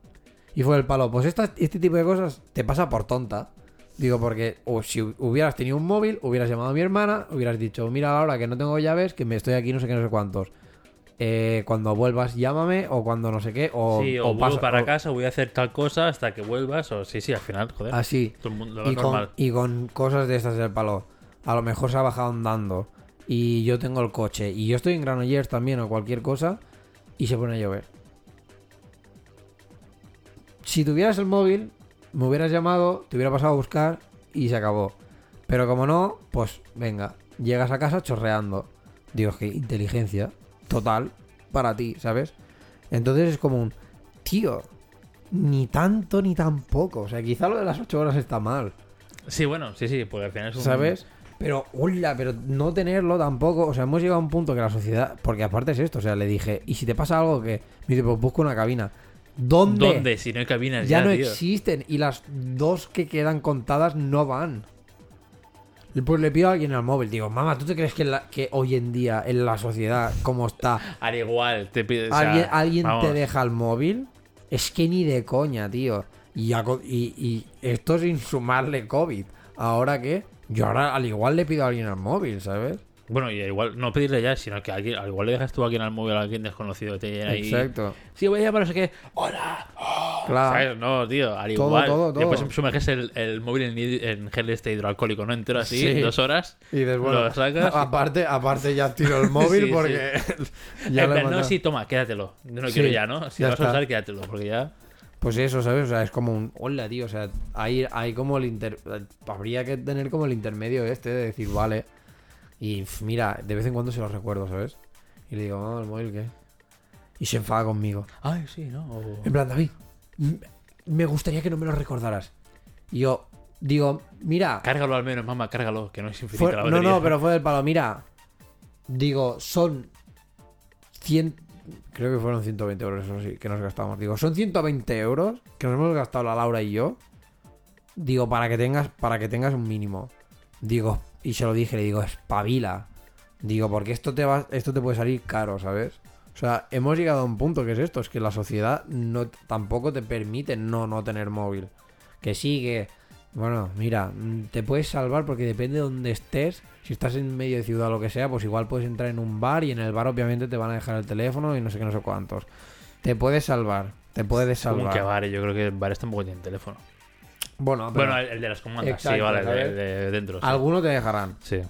Y fue el palo. Pues esta- este tipo de cosas te pasa por tonta. Digo, porque o si hu- hubieras tenido un móvil, hubieras llamado a mi hermana, hubieras dicho, mira Laura, que no tengo llaves, que me estoy aquí no sé qué, no sé cuántos. Eh, cuando vuelvas, llámame, o cuando no sé qué, o, sí, o, o vuelvo para o- casa, voy a hacer tal cosa hasta que vuelvas. O sí, sí, al final, joder. Así. Todo el mundo lo Y normal. con, y con cosas de estas del palo. A lo mejor se ha bajado andando. Y yo tengo el coche. Y yo estoy en Granollers también o cualquier cosa. Y se pone a llover. Si tuvieras el móvil, me hubieras llamado, te hubiera pasado a buscar y se acabó. Pero como no, pues venga, llegas a casa chorreando. Digo, que inteligencia total para ti, ¿sabes? Entonces es como un, tío, ni tanto ni tan poco. O sea, quizá lo de las 8 horas está mal. Sí, bueno, sí, sí, porque al final es un. ¿Sabes? Pero, hola, pero no tenerlo tampoco. O sea, hemos llegado a un punto que la sociedad. Porque aparte es esto, o sea, le dije, ¿y si te pasa algo que.? Me dice, pues busco una cabina. ¿Dónde? ¿Dónde? Si no hay cabinas Ya, ya, no tío. existen. Y las dos que quedan contadas no van. Pues le pido a alguien al móvil. Digo, mamá, ¿tú te crees que, la- que hoy en día en la sociedad, como está, Al igual, te pide. o sea, alguien, alguien vamos. te deja el móvil? Es que ni de coña, tío. Y, y, y esto sin sumarle COVID. ¿Ahora qué? Yo ahora al igual le pido a alguien al móvil, ¿sabes? Bueno, y igual, no pedirle ya, sino que alguien, al igual le dejas tú a alguien al móvil a alguien desconocido que te llena ahí. Exacto. Sí, voy a llamar, no sé qué. ¡Hola! Claro. ¿Sabes? No, tío, al Todo, igual. todo, todo. Después sumerges el, el móvil en, en gel este hidroalcohólico, ¿no? Entero así, Sí. dos horas. Y dices, bueno, Lo sacas. aparte, aparte ya tiro el móvil Sí, porque ya En lo he plan, no, sí, toma, quédatelo. No Sí, quiero ya, ¿no? Si ya lo vas a usar, quédatelo, porque ya. Pues eso, ¿sabes? O sea, es como un. Hola, tío. O sea, hay, hay como el inter. Habría que tener como el intermedio este de decir, vale. Y mira, de vez en cuando se lo recuerdo, ¿sabes? Y le digo, no, el móvil, ¿qué? Y se enfada conmigo. Ay, sí, ¿no? O- En plan, David, me gustaría que no me lo recordaras. Y yo digo, mira. Cárgalo al menos, mamá, cárgalo, que no es infinita fue- la no, batería. no, pero fue del palo. Mira, digo, son 100. Creo que fueron 120 euros, eso sí, que nos gastamos. Digo, son 120 euros que nos hemos gastado la Laura y yo. Digo, para que tengas, para que tengas un mínimo. Digo, y se lo dije, le digo, espabila. Digo, porque esto te va, esto te puede salir caro, ¿sabes? O sea, hemos llegado a un punto que es esto, es que la sociedad no tampoco te permite no no tener móvil. Que sigue. Bueno, mira, mm, te puedes salvar porque depende de donde estés. Si estás en medio de ciudad o lo que sea, pues igual puedes entrar en un bar y en el bar obviamente te van a dejar el teléfono y no sé qué, no sé cuántos. Te puedes salvar, te puedes Como salvar. que bares, yo creo que bares tampoco tienen teléfono. Bueno, pero Bueno, el, el de las comandas, sí, vale, el de, dentro. sí. algunos te dejarán. Sí.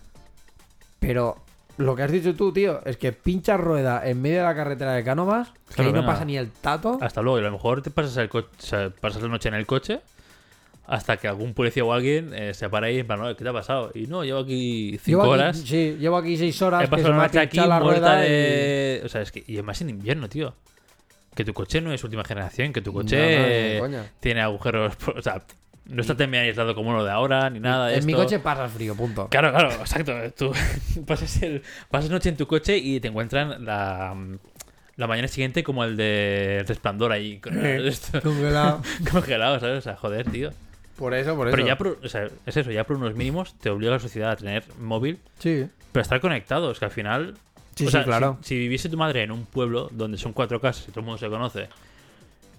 Pero lo que has dicho tú, tío, es que pinchas rueda en medio de la carretera de Cánovas, que Claro, ahí no venga. pasa ni el tato. Hasta luego, y a lo mejor te pasas, el co- o sea, pasas la noche en el coche hasta que algún policía o alguien eh, se para ahí en plan, "Oye, ¿qué te ha pasado? Y no, llevo aquí cinco Llevo aquí- horas. sí, llevo aquí seis horas. He que pasado ha noche aquí la muerta y- de... O sea, es que... Y además en invierno, tío. Que tu coche no es última generación, que tu coche No, no, tiene agujeros... O sea, no está tan bien aislado como uno de ahora, ni nada de En mi esto. coche pasas frío, punto. Claro, claro, exacto. Tú pasas, el, pasas noche en tu coche y te encuentran la, la mañana siguiente como el de Resplandor ahí. Eh, Congelado. congelado, ¿sabes? O sea, joder, tío. Por eso, por eso. Pero ya por, o sea, es eso, ya por unos mínimos te obliga la sociedad a tener móvil, Sí. pero estar conectados, que al final... Sí, o sí, sea, claro. Si, si viviese tu madre en un pueblo donde son cuatro casas y todo el mundo se conoce,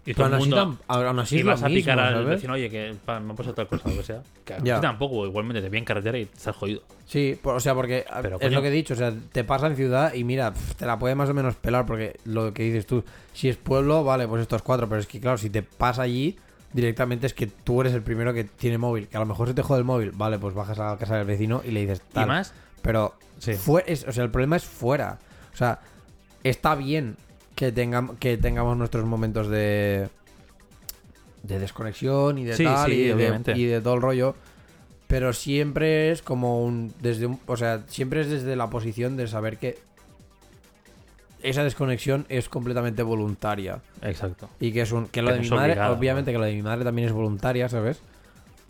y todo el mundo... aún así Y vas a mismo, picar al vecino, oye, que pa, me ha pasado tal cosa, o lo que sea. Que Ya. tampoco, igualmente te en carretera y estás jodido. Sí, por- o sea, porque Pero, es coño. lo que he dicho, o sea, te pasa en ciudad y mira, te la puede más o menos pelar porque lo que dices tú, si es pueblo, vale, pues estos cuatro, pero es que claro, si te pasa allí, directamente es que tú eres el primero que tiene móvil, que a lo mejor se te jode el móvil, vale, pues bajas a la casa del vecino y le dices tal. Y más, Pero Sí. fue, es- o sea, el problema es fuera. O sea, está bien que, tengam- que tengamos nuestros momentos de de desconexión y de Sí, tal sí, y, de, obviamente. y de todo el rollo. Pero siempre es como un. Desde un, o sea, siempre es desde la posición de saber que esa desconexión es completamente voluntaria. exacto. Y que es un. Que lo Que de mi madre, obviamente que lo de mi madre también es voluntaria, ¿sabes?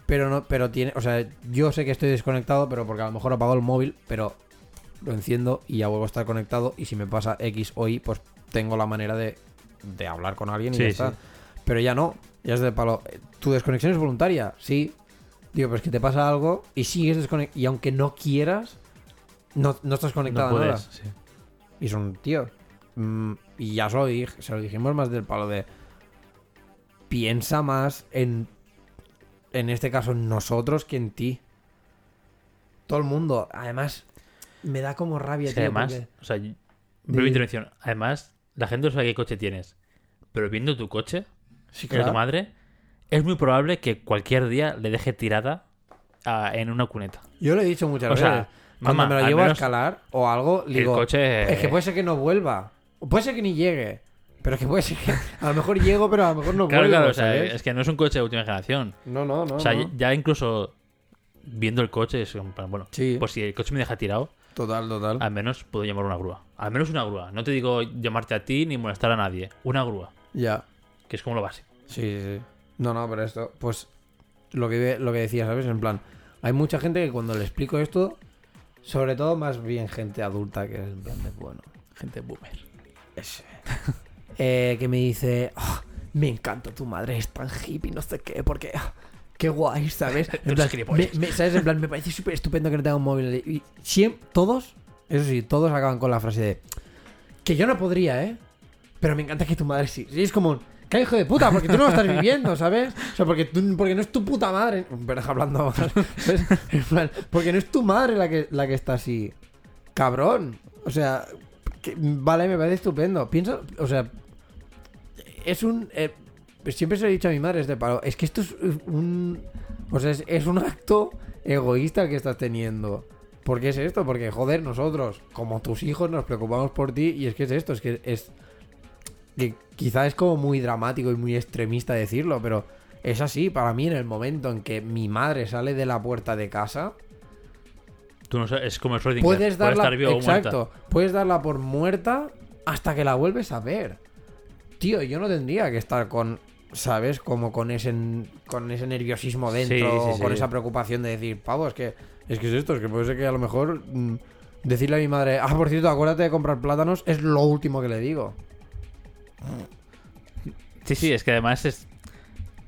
Pero no, pero tiene. O sea, yo sé que estoy desconectado, pero porque a lo mejor apago el móvil, pero lo enciendo y ya vuelvo a estar conectado. Y si me pasa X o Y, pues tengo la manera de, de hablar con alguien y Sí, ya está. sí. Pero ya no. Ya es de palo. ¿Tu desconexión es voluntaria? Sí. Digo, pero es que te pasa algo y sigues desconectado. Y aunque no quieras, no, no estás conectado No a nada. sí. Y son, tío. mm, y ya se lo, dije- se lo dijimos más del palo de. Piensa más en. En este caso, en nosotros que en ti. Todo el mundo. Además, me da como rabia, Es que tío. además, porque- o sea, breve intervención. Además, la gente no sabe qué coche tienes. Pero viendo tu coche, Sí, que es tu madre, es muy probable que cualquier día le deje tirada ah, en una cuneta. Yo lo he dicho muchas O veces. sea, Cuando mamá, me lo llevo a escalar o algo, digo. coche. Es que puede ser que no vuelva. Puede ser que ni llegue. Pero es que puede ser que. A lo mejor llego, pero a lo mejor no Claro, vuelvo. claro, o sea, es que no es un coche de última generación. No, no, no. o sea, no. ya incluso viendo el coche, es plan, bueno, Sí. pues si el coche me deja tirado, Total, total. al menos puedo llamar una grúa. Al menos una grúa. No te digo llamarte a ti ni molestar a nadie. Una grúa, Ya. que es como lo básico. Sí, sí, sí. No, no, pero esto, pues lo que, lo que decía, ¿sabes? En plan, hay mucha gente que cuando le explico esto, sobre todo más bien gente adulta que es en plan de, bueno, Gente boomer. ese, eh, que me dice, "Ah, me encanta tu madre, es tan hippie, no sé qué, porque... ah, Qué guay, ¿sabes? En plan, me, me- ¿sabes? En plan, me parece súper estupendo que no tenga un móvil. Y siempre, todos, eso sí, todos acaban con la frase de que yo no podría, ¿eh? Pero me encanta que tu madre sí. Y es como, un, ¿qué hijo de puta? Porque tú no lo estás viviendo, ¿sabes? O sea, porque, tú- porque no es tu puta madre. Pero hablando. ¿sabes? En plan, porque no es tu madre la que, la que está así. Cabrón. O sea, que- vale, me parece estupendo. Piensa, o sea, es un. eh, siempre se lo he dicho a mi madre, es de palo. Es que esto es un. O sea, es, es un acto egoísta que estás teniendo. ¿Por qué es esto? Porque, joder, nosotros, como tus hijos, nos preocupamos por ti. Y es que es esto, es que es. Que quizá es como muy dramático y muy extremista decirlo, pero es así. Para mí, en el momento en que mi madre sale de la puerta de casa, Tú no sabes, es como el Schrödinger. puedes puede darla. estar exacto. Puedes darla por muerta hasta que la vuelves a ver. Tío, yo no tendría que estar con. ¿Sabes? Como con ese con ese nerviosismo dentro, Sí, sí, con esa preocupación de decir, pavo, es que es que es esto, es que puede ser que a lo mejor mm, decirle a mi madre, ah, por cierto, acuérdate de comprar plátanos, es lo último que le digo. Sí, sí, es que además es.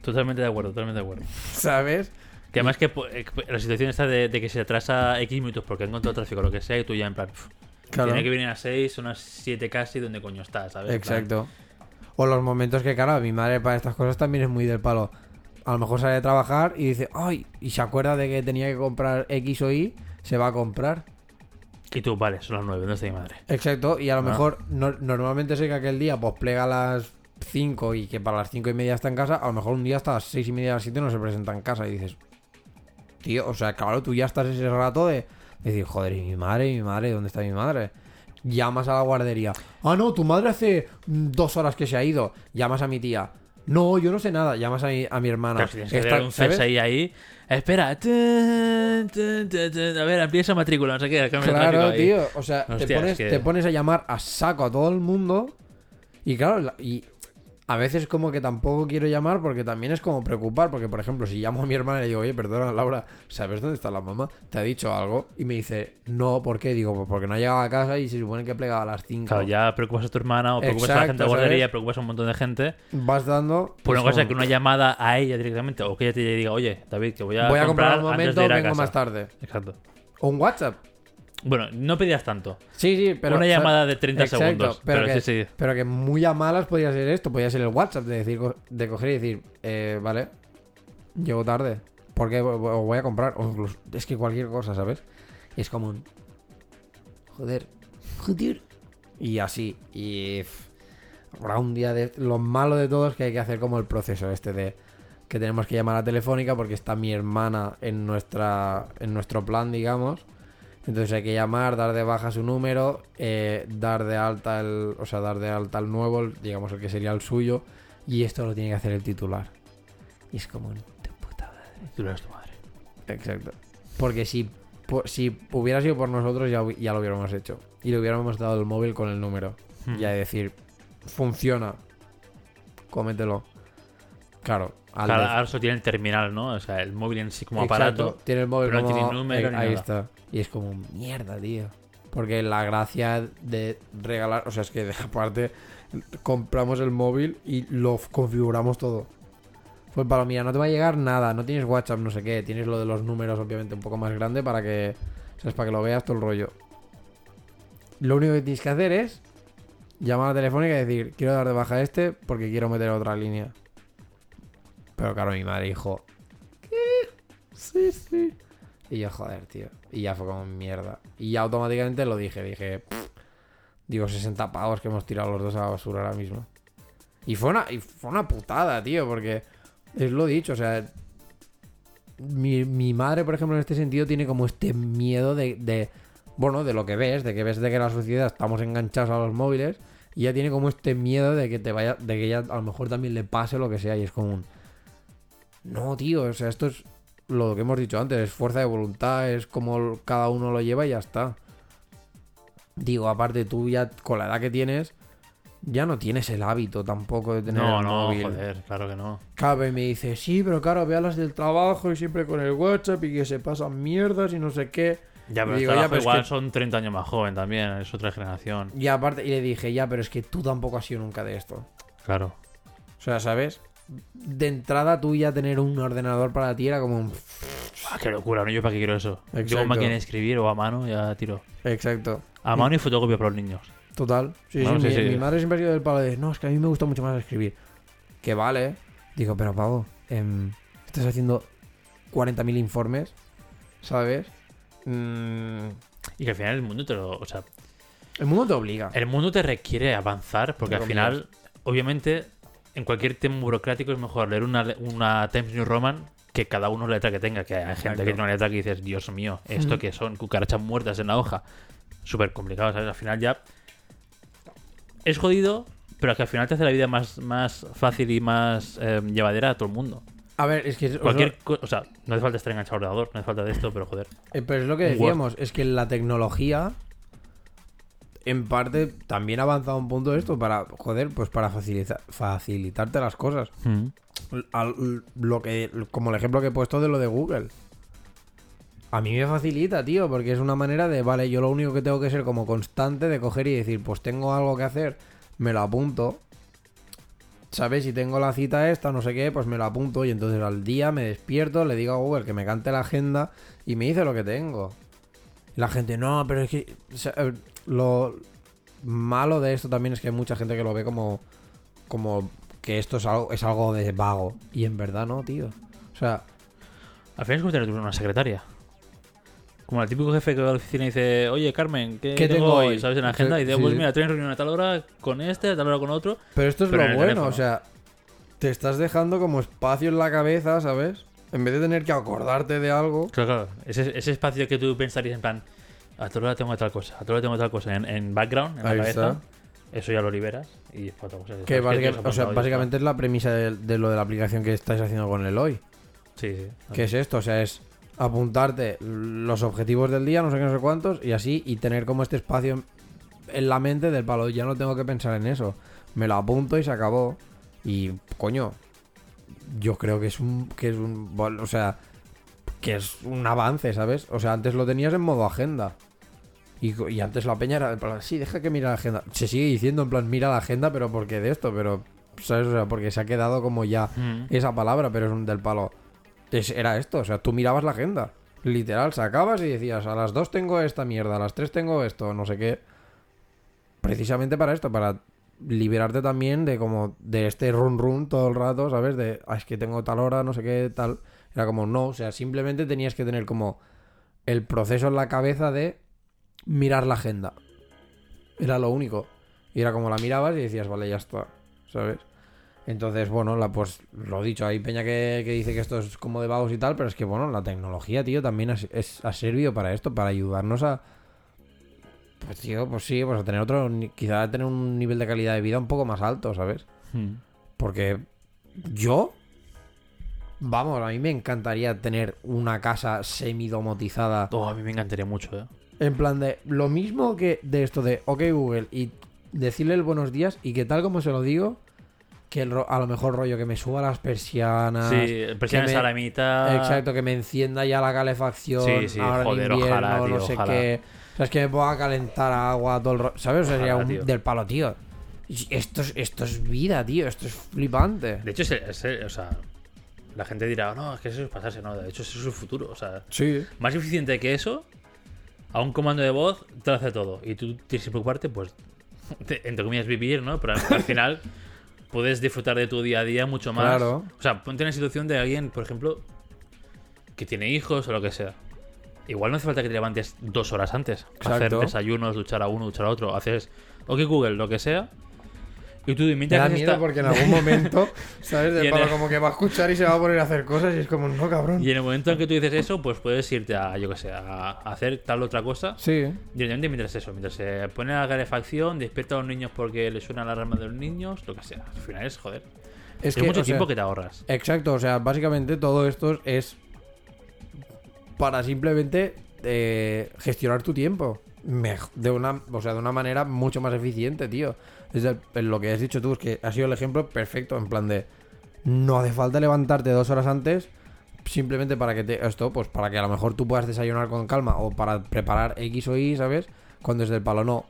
Totalmente de acuerdo, totalmente de acuerdo. ¿Sabes? Que además que po- eh, la situación está de, de que se atrasa X minutos porque ha encontrado tráfico o lo que sea y tú ya en plan. pf, Claro. Tiene que venir a 6, son las 7 casi, ¿dónde coño está? ¿sabes? Plan, Exacto. O los momentos que, claro, mi madre para estas cosas también es muy del palo. A lo mejor sale de trabajar y dice, ay, y se acuerda de que tenía que comprar X o Y, se va a comprar. Y tú, vale, son las 9, ¿dónde está mi madre? Exacto, y a lo Ah. mejor no- normalmente sé que aquel día pues plega a las 5 y que para las 5 y media está en casa, a lo mejor un día hasta las 6 y media, a las 7 no se presenta en casa y dices, tío, o sea, claro, tú ya estás ese rato de decir, joder, ¿y mi madre? ¿Y mi madre? ¿Dónde está mi madre? Llamas a la guardería. Ah, no, tu madre hace mm, dos horas que se ha ido. Llamas a mi tía. No, yo no sé nada. Llamas a mi, a mi hermana. Claro, si tienes que Está- un. CSI ahí. Espera. tun, tun, tun, tun, A ver, empieza matrícula, no sé qué. Claro, ahí. tío. O sea, te, pones, es que- te pones a llamar a saco a todo el mundo. Y claro, la- y a veces como que tampoco quiero llamar porque también es como preocupar. Porque, por ejemplo, si llamo a mi hermana y le digo, oye, perdona, Laura, ¿sabes dónde está la mamá? ¿Te ha dicho algo? Y me dice, no, ¿por qué? Digo, pues porque no ha llegado a casa y se supone que plegaba a las 5. Claro, ya preocupas a tu hermana o preocupas a la gente de guardería, preocupas a un montón de gente. Vas dando. Por pues, una cosa que una llamada a ella directamente o que ella te diga, oye, David, que voy a, Voy a comprar un antes momento, de ir a vengo casa". más tarde. Exacto. O un WhatsApp. Bueno, no pedías tanto. Sí, sí, pero. una o sea, llamada de 30 exacto, segundos. Pero, Pero, que, sí, sí. pero que muy a malas podría ser esto. Podría ser el WhatsApp de decir de coger y decir, eh, vale, llego tarde. Porque voy a comprar. O incluso, es que cualquier cosa, ¿sabes? Y es como un. Joder. Joder. Y así. Y. Habrá un día de. Lo malo de todo es que hay que hacer como el proceso este de. Que tenemos que llamar a Telefónica porque está mi hermana en nuestra. En nuestro plan, digamos. Entonces hay que llamar, dar de baja su número, eh, dar de alta el, o sea, dar de alta el nuevo, digamos el que sería el suyo, y esto lo tiene que hacer el titular. Y es como un de puta madre. Tú eres tu madre. Exacto. Porque si, po- si hubiera sido por nosotros ya, ya lo hubiéramos hecho. Y le hubiéramos dado el móvil con el número. Hmm. Ya de decir, funciona. Cómetelo. Claro. al Claro, de- ahora solo tiene el terminal, ¿no? O sea, el móvil en sí como Exacto, aparato. Tiene el móvil pero no tiene número eh, ni ahí nada. está. Y es como, mierda, tío. Porque la gracia de regalar... O sea, es que aparte compramos el móvil y lo configuramos todo. El palo, mira, no te va a llegar nada, no tienes WhatsApp, no sé qué, tienes lo de los números obviamente un poco más grande para que, ¿sabes? Para que lo veas todo el rollo. Lo único que tienes que hacer es llamar a la telefónica y decir, quiero dar de baja este porque quiero meter otra línea. Pero claro, mi madre dijo, ¿qué? Sí, sí. Y yo, joder, tío. Y ya fue como mierda. Y ya automáticamente lo dije, dije, "Pff". digo, 60 pavos que hemos tirado los dos a la basura ahora mismo. Y fue una, y fue una putada, tío, porque es lo dicho, o sea, mi, mi madre, por ejemplo, en este sentido, tiene como este miedo de, de, bueno, de lo que ves, de que ves de que la sociedad estamos enganchados a los móviles, y ella tiene como este miedo de que te vaya, de que ella a lo mejor también le pase lo que sea, y es como un, no, tío, o sea, esto es lo que hemos dicho antes, es fuerza de voluntad, es como cada uno lo lleva y ya está. Digo, aparte tú ya con la edad que tienes, ya no tienes el hábito tampoco de tener No, el no, móvil. joder, claro que no. Cabe y me dice, sí, pero claro, ve a las del trabajo y siempre con el WhatsApp y que se pasan mierdas y no sé qué. Ya, pero digo, trabajo ya, pero es igual que- son 30 años más joven también, es otra generación. Y aparte, y le dije, ya, pero es que tú tampoco has sido nunca de esto. Claro. O sea, ¿sabes? De entrada tú ya tener un ordenador para ti era como un... Ah, qué locura, ¿no? Yo para qué quiero eso. Yo Exacto. con máquina de escribir o a mano ya tiro. Exacto. A mano y fotocopia para los niños. Total. Sí, sí, sí, mi, sí. mi madre siempre ha sido del palo de, no, es que a mí me gusta mucho más escribir. Que vale. Digo, pero pavo, em, estás haciendo 40.000 informes, ¿sabes? Mm, Y que al final el mundo te lo. O sea, el mundo te obliga. el mundo te requiere avanzar porque al final, obviamente, en cualquier tema burocrático es mejor leer una, una Times New Roman que cada uno la letra que tenga. Que hay gente Exacto. que tiene una letra que dices, Dios mío, esto que son cucarachas muertas en la hoja. Súper complicado, ¿sabes? Al final ya. Es jodido, pero que al final te hace la vida más, más fácil y más eh, llevadera a todo el mundo. A ver, es que... Cualquier co- o sea, no hace falta estar enganchado al ordenador, no hace falta de esto, pero joder. Eh, pero es lo que Word. decíamos, es que la tecnología en parte también ha avanzado un punto de esto para, joder, pues para facilita- facilitarte las cosas. Al- lo que, como el ejemplo que he puesto de lo de Google. A mí me facilita, tío, porque es una manera de, vale, yo lo único que tengo que ser como constante de coger y decir, pues tengo algo que hacer, me lo apunto. ¿Sabes? Si tengo la cita esta, no sé qué, pues me lo apunto y entonces al día me despierto, le digo a Google que me cante la agenda y me dice lo que tengo. Y la gente, no, pero es que... o sea, lo malo de esto también es que hay mucha gente que lo ve como... Como que esto es algo, es algo de vago. Y en verdad no, tío. O sea, Al final es como tener una secretaria. Como el típico jefe que va a la oficina y dice, oye Carmen, ¿qué, ¿Qué tengo, hoy? ¿Sabes? En la agenda. Sí, Y dice, pues sí. mira, tienes reunión a tal hora con este, a tal hora con otro. pero esto es Pero lo bueno, teléfono. o sea, te estás dejando como espacio en la cabeza, ¿sabes? En vez de tener que acordarte de algo. Claro, claro. Ese, ese espacio que tú pensarías en plan, a tal hora tengo tal cosa, a tal hora tengo tal cosa, en, en background, en Ahí la cabeza, está. eso ya lo liberas y es para otra cosa. Que básica- o sea, básicamente es la premisa de, de lo de la aplicación que estáis haciendo con el hoy. Sí, sí. ¿Qué es esto? O sea, es apuntarte los objetivos del día, no sé qué, no sé cuántos, y así, y tener como este espacio en, la mente del palo, ya no tengo que pensar en eso. Me lo apunto y se acabó. Y, coño, yo creo que es un, que es un, o sea, que es un avance, ¿sabes? O sea, antes lo tenías en modo agenda. Y, antes la peña era, en plan, sí, deja que mira la agenda. Se sigue diciendo en plan, mira la agenda, pero porque de esto, pero, ¿sabes? O sea, porque se ha quedado como ya Mm. esa palabra, pero es un del palo. Es- era esto, o sea, tú mirabas la agenda. Literal, sacabas y decías, a las 2 tengo esta mierda, a las 3 tengo esto, no sé qué. Precisamente para esto, para liberarte también de como de este run run todo el rato, ¿sabes? De, "Ah, es que tengo tal hora, no sé qué, tal. Era como, no, o sea, simplemente tenías que tener como el proceso en la cabeza de mirar la agenda. Era lo único. Y era como la mirabas y decías, vale, ya está, ¿sabes? Entonces, bueno, la, pues lo dicho, hay peña que, que dice que esto es como de vagos y tal, pero es que, bueno, la tecnología, tío, también ha, es- ha servido para esto, para ayudarnos a... Pues, tío, pues sí, pues a tener otro, quizá a tener un nivel de calidad de vida un poco más alto, ¿sabes? Mm. Porque yo, vamos, a mí me encantaría tener una casa semidomotizada. Oh, a mí me encantaría mucho, ¿eh? En plan de, lo mismo que de esto de, ok Google, y decirle el buenos días y que tal como se lo digo, que el ro- a lo mejor rollo que me suba las persianas. Sí, me- a la mitad. Exacto, que me encienda ya la calefacción. Sí, sí, ahora en joder, invierno, ojalá, tío, no sé ojalá. qué. O sea, es que me pueda calentar agua, todo el ro- ¿Sabes? O sea, sería un- tío. del palo, tío. Esto es, esto es vida, tío. Esto es flipante. De hecho, es, es- o sea, la gente dirá, no, es que eso es pasarse, no, de hecho eso es el futuro. O sea, Sí. más eficiente que eso, a un comando de voz te lo hace todo. Y tú tienes que preocuparte, pues, de- entre comillas, vivir, ¿no? Pero al, al final puedes disfrutar de tu día a día mucho más. Claro. O sea, ponte en la situación de alguien, por ejemplo, que tiene hijos o lo que sea. Igual no hace falta que te levantes dos horas antes hacer desayunos, duchar a uno, duchar a otro. Haces, ok, Google, lo que sea. Y tú Me mientras da que miedo está- porque en algún momento, ¿sabes? Y De palo el- como que va a escuchar y se va a poner a hacer cosas y es como, no, cabrón. Y en el momento en que tú dices eso, pues puedes irte a, yo que sé, a hacer tal otra cosa. Sí. Directamente mientras eso, mientras se pone la calefacción, despierta a los niños porque le suena la alarma de los niños, lo que sea. Al final es joder. Es Es, que, mucho sea, tiempo que te ahorras. Exacto, o sea, básicamente todo esto es para simplemente eh, gestionar tu tiempo. De una, o sea, de una manera mucho más eficiente, tío. Es el- lo que has dicho tú, es que ha sido el ejemplo perfecto, en plan de no hace falta levantarte dos horas antes simplemente para que te, esto, pues para que a lo mejor tú puedas desayunar con calma o para preparar X o Y, ¿sabes? Cuando es del palo, no.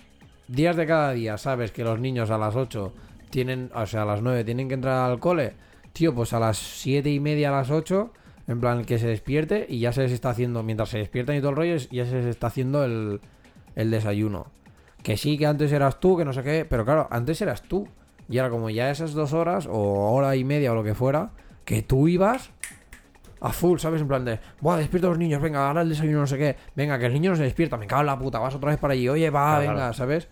Días de cada día, sabes que los niños a las 8 tienen, o sea, a las 9 tienen que entrar al cole. Tío, pues a las 7 y media, a las 8, en plan que se despierte y ya se les está haciendo, mientras se despiertan y todo el rollo, ya se les está haciendo el, el desayuno. Que sí, que antes eras tú, que no sé qué, pero claro, antes eras tú. Y ahora como ya esas dos horas o hora y media o lo que fuera, que tú ibas a full, ¿sabes? En plan de, buah, despierta a los niños, venga, ahora el desayuno, no sé qué, venga, que el niño no se despierta, me cago en la puta, vas otra vez para allí, oye, va, Claro, venga, claro. ¿sabes?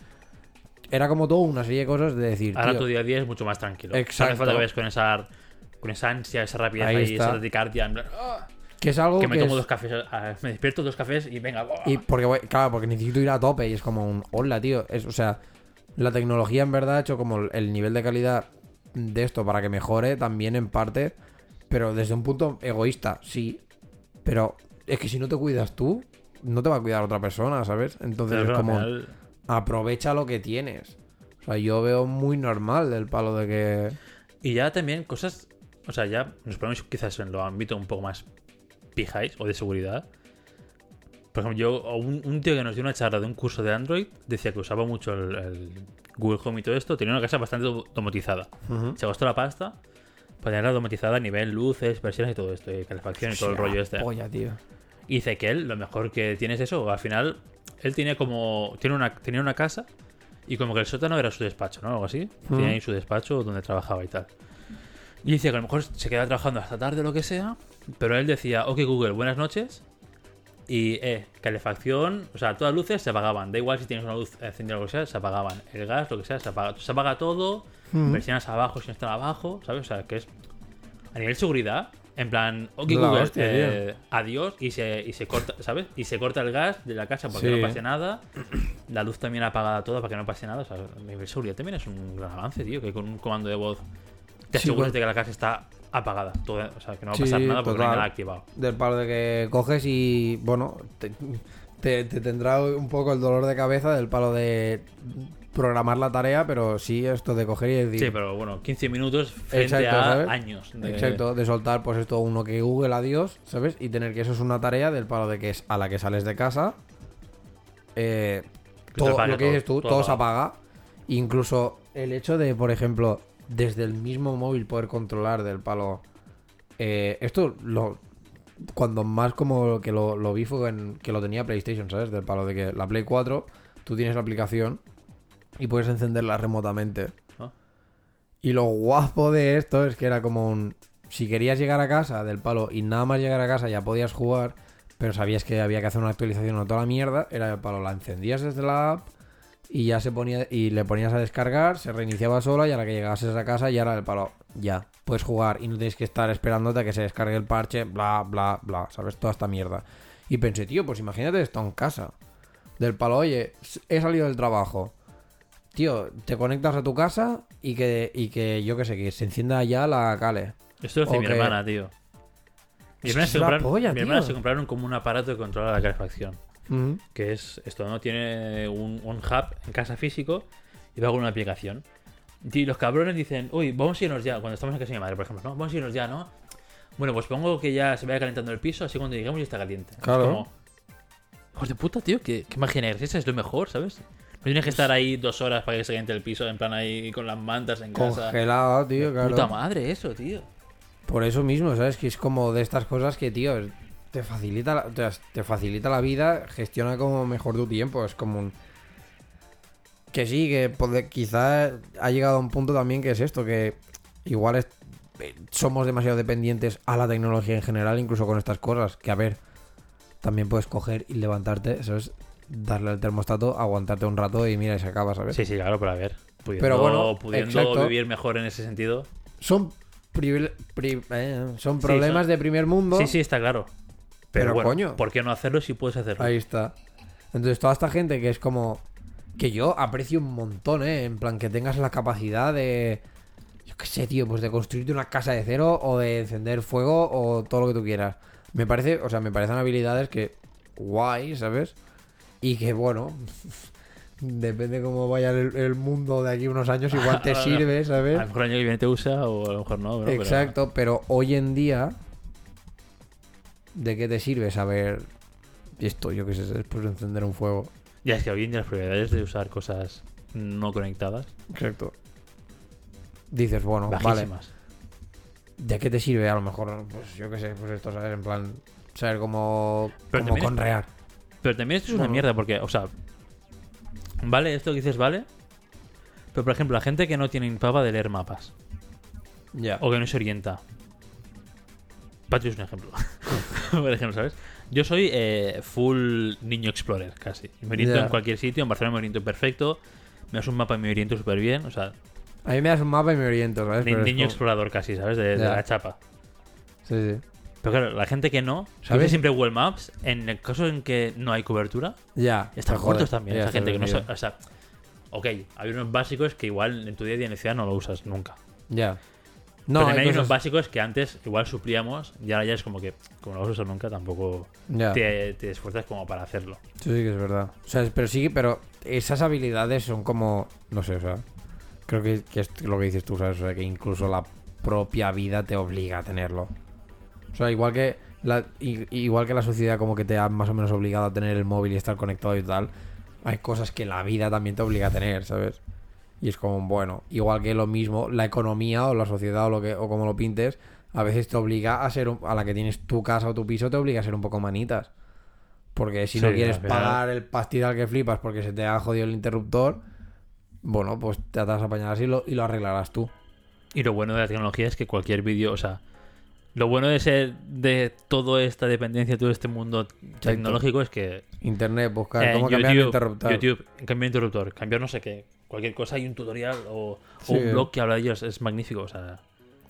Era como todo una serie de cosas de decir, Ahora tío, tu día a día es mucho más tranquilo. O sea, no Exacto. hace falta que vayas con esa, con esa ansia, esa rapidez Ahí ahí, esa en plan, "Ah", que es algo que que, me tomo es- dos cafés, me despierto dos cafés y venga. ¡buah! Y porque, voy- claro, porque necesito ir a tope y es como un, hola, tío, es, o sea, la tecnología en verdad ha hecho como el- el nivel de calidad de esto para que mejore también en parte, pero desde un punto egoísta, sí, pero es que si no te cuidas tú, no te va a cuidar otra persona, ¿sabes? Entonces Pero es al como... final- aprovecha lo que tienes. O sea, yo veo muy normal del palo de que. Y ya también cosas, o sea, ya nos ponemos quizás en lo ámbito un poco más o de seguridad. Por ejemplo, yo, un, un tío que nos dio una charla de un curso de Android decía que usaba mucho el, el Google Home y todo esto, tenía una casa bastante domotizada. Se gastó la pasta para tenerla domotizada a nivel luces, versiones y todo esto, y calefacción y todo el rollo este. Polla, tío. Y dice que él, lo mejor que tiene es eso. Al final, él tiene como. Tiene una, tenía una casa y como que el sótano era su despacho, ¿no? Algo así. Tenía ahí su despacho donde trabajaba y tal. Y decía que a lo mejor se quedaba trabajando hasta tarde o lo que sea. Pero él decía, ok Google, buenas noches. Y, eh, calefacción, o sea, todas las luces se apagaban. Da igual si tienes una luz encendida o lo que sea, se apagaban. El gas, lo que sea, se apaga. Se apaga todo. Mm. Persianas abajo si no están abajo, ¿sabes? O sea, que es. A nivel seguridad, en plan, ok La Google, hostia, eh, adiós, y se, y se corta, ¿sabes? Y se corta el gas de la casa porque Sí. no pase nada. La luz también apagada toda para que no pase nada. O sea, a nivel seguridad también es un gran avance, tío, que con un comando de voz te Sí, aseguras de que la casa está apagada. o sea, que no va a Sí, pasar nada porque no hay total. nada activado. Del palo de que coges y. Bueno, te, te- te tendrá un poco el dolor de cabeza del palo de programar la tarea, pero sí esto de coger y decir. Sí, pero bueno, 15 minutos frente Exacto, a ¿sabes? años. de- Exacto, de soltar pues esto uno que Google adiós, ¿sabes? Y tener que eso es una tarea del palo de que es a la que sales de casa. eh, todo lo que dices tú, todo todo, se apaga. Incluso el hecho de, por ejemplo, desde el mismo móvil poder controlar del palo. eh, esto lo. Cuando más como que lo, lo vi fue en, que lo tenía PlayStation, ¿sabes? Del palo de que la Play 4, tú tienes la aplicación y puedes encenderla remotamente. Ah. Y lo guapo de esto es que era como un. Si querías llegar a casa del palo y nada más llegar a casa ya podías jugar, pero sabías que había que hacer una actualización o toda la mierda, era el palo, la encendías desde la app y ya se ponía y le ponías a descargar, se reiniciaba sola y a la que llegases a casa ya era el palo, ya, puedes jugar y no tienes que estar esperándote a que se descargue el parche, bla, bla, bla, ¿sabes? Toda esta mierda. Y pensé, tío, pues imagínate esto en casa. Del palo, oye, he salido del trabajo. Tío, te conectas a tu casa y que, y que yo qué sé, que se encienda ya la cale. Esto lo hace mi hermana, tío. Mi hermana, que se es la compraron, polla, mi hermana tío. se compraron como un aparato que controla la calefacción. Que es esto, ¿no? Tiene un, un hub en casa físico y va con una aplicación. Y los cabrones dicen, uy, vamos a irnos ya. Cuando estamos en casa de mi madre, por ejemplo, ¿no? Vamos a irnos ya, ¿no? Bueno, pues pongo que ya se vaya calentando el piso, así cuando lleguemos ya está caliente. Es Claro. como, Hijos de puta, tío, ¿qué, qué magia negra es esa? Es lo mejor, ¿sabes? No tienes que estar ahí dos horas para que se caliente el piso, en plan ahí con las mantas en casa. Congelado, tío, claro. Puta madre eso, tío. Por eso mismo, ¿sabes? Que es como de estas cosas que, tío, te facilita la, te, te facilita la vida, gestiona como mejor tu tiempo. Es como un. Que sí, que puede- quizá ha llegado a un punto también que es esto, que igual es- eh, somos demasiado dependientes a la tecnología en general, incluso con estas cosas. Que a ver, también puedes coger y levantarte, ¿sabes? Darle al termostato, aguantarte un rato y mira, y se acaba, ¿sabes? Sí, sí, claro, pero a ver. Pudiendo, Pero bueno, pudiendo exacto. vivir mejor en ese sentido. Son, pri- eh, son problemas son- de primer mundo. Sí, sí, está claro. Pero, Pero, bueno, coño. ¿por qué no hacerlo si puedes hacerlo? Ahí está. Entonces, toda esta gente que es como. Que yo aprecio un montón, ¿eh? En plan, que tengas la capacidad de. Yo qué sé, tío, pues de construirte una casa de cero o de encender fuego o todo lo que tú quieras. Me parece, o sea, me parecen habilidades que. Guay, ¿sabes? Y que, bueno. Depende cómo vaya el, el mundo de aquí unos años, igual te sirve, A ¿sabes? lo mejor el año que viene te usa o a lo mejor no. pero- Exacto, pero hoy en día, ¿de qué te sirve saber esto? Yo qué sé, después de encender un fuego. Ya es que hoy en día las probabilidades de usar cosas no conectadas, Exacto. Dices, bueno, vale, bajísimas. ¿de qué te sirve? A lo mejor, pues yo qué sé, pues esto, ¿sabes? En plan, saber cómo, Pero cómo también es- conrear. Pero también esto es una Bueno. mierda porque, o sea, vale, esto que dices vale, pero por ejemplo, la gente que no tiene pava de leer mapas Ya. o que no se orienta. Patio es un ejemplo. por ejemplo, ¿sabes? Yo soy eh, full niño explorer, casi. Me oriento en cualquier sitio, en Barcelona me oriento perfecto, me das un mapa y me oriento súper bien, o sea, A mí me das un mapa y me oriento, ¿sabes? ni- niño como- explorador casi, ¿sabes? De, la chapa. Sí, sí. Pero claro, la gente que no, ¿Sabes? siempre Google Maps, en el caso en que no hay cobertura, Ya. están muertos también. Esa gente que no sabe. O sea, ok, hay unos básicos que igual en tu día a día en la ciudad no lo usas nunca. Ya. No, No, Pero hay también hay unos cosas- básicos que antes igual suplíamos y ahora ya es como que, como no los usas nunca, tampoco te, te esfuerzas como para hacerlo. Eso sí que es verdad. O sea, pero sí, pero esas habilidades son como. No sé, o sea. Creo que, que es lo que dices tú, ¿sabes? O sea, que incluso la propia vida te obliga a tenerlo. O sea, igual que. La, igual que la sociedad como que te ha más o menos obligado a tener el móvil y estar conectado y tal. Hay cosas que la vida también te obliga a tener, ¿sabes? Y es como, bueno, igual que lo mismo, la economía o la sociedad o lo que, o como lo pintes, a veces te obliga a ser un- a la que tienes tu casa o tu piso, te obliga a ser un poco manitas. Porque si no quieres pagar el pastizal que flipas porque se te ha jodido el interruptor, bueno, pues te atas a apañar así y lo, y lo arreglarás tú. Y lo bueno de la tecnología es que cualquier vídeo, o sea, lo bueno de ser de toda esta dependencia, todo este mundo tecnológico es que Internet, buscar eh, cómo en cambiar el YouTube, interruptor. YouTube, cambiar interruptor, cambiar no sé qué, cualquier cosa, hay un tutorial o, un blog que habla de ellos, es magnífico, o sea,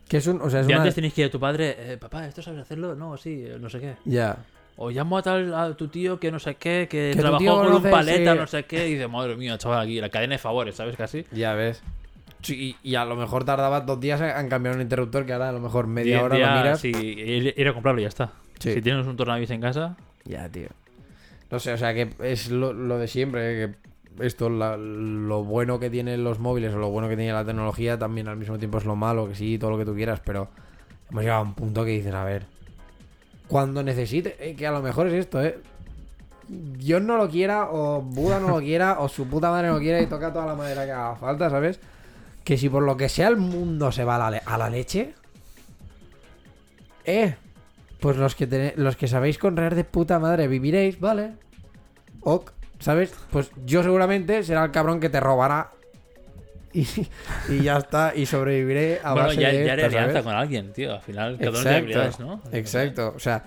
Que es un, o sea, es Y una... antes tenéis que ir a tu padre, eh, papá, ¿esto sabes hacerlo? No, sí, eh, no sé qué. Ya. O llamo a tal a tu tío que no sé qué, que, Que trabajó con un paleta, sí. no sé qué, y dice, madre mía, chaval, aquí, la cadena de favores, ¿sabes? Casi. Ya ves. Sí, y a lo mejor tardaba dos días en en cambiar un interruptor que ahora a lo mejor media hora lo miras. Sí, ir, a comprarlo y ya está. Sí. Si tienes un tornavis en casa, Ya, tío. No sé, o sea que es lo, lo de siempre, eh, que esto, la- lo bueno que tienen los móviles o lo bueno que tiene la tecnología también al mismo tiempo es lo malo, que sí, todo lo que tú quieras, pero hemos llegado a un punto que dices, a ver, cuando necesite, eh, que a lo mejor es esto, ¿eh? Dios no lo quiera, o Buda no lo quiera, o su puta madre no lo quiera y toca toda la madera que haga falta, ¿sabes? Que si por lo que sea el mundo se va a la, a la leche, eh, pues los que, los que sabéis conrear de puta madre viviréis, ¿vale? Ok, ¿sabes? Pues yo seguramente será el cabrón que te robará. Y, y ya está, y sobreviviré a bueno, base ya, de ya haré alianza con alguien, tío. Al final, cada uno habilidades, ¿no? Exacto, o sea,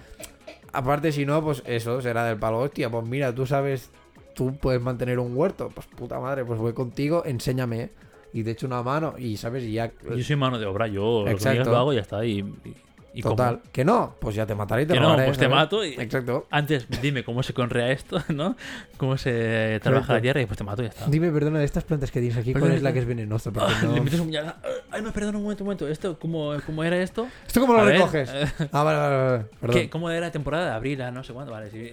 aparte si no, pues eso será del palo, hostia, pues mira, tú sabes, tú puedes mantener un huerto, pues puta madre, pues voy contigo, enséñame y te echo una mano y sabes, y ya... Yo soy mano de obra, yo lo que Exacto. digas lo hago y ya está. Y, y- y Total, que no, pues ya te mataré y te Que no, pues te mato y- Exacto. Antes, dime cómo se conrea esto, ¿no? Cómo se trabaja la tierra y pues te mato y ya está. Dime, perdona, de estas plantas que tienes aquí, ¿cuál es la que es venenosa? Ah, no- Le metes un puñal. Ay, no, perdona un momento, un momento. ¿Esto cómo, cómo era esto? ¿Esto cómo lo A recoges? eh, Ah, vale, vale, vale. Perdón. ¿qué, ¿Cómo era temporada de abril? No sé cuándo, vale. Sí.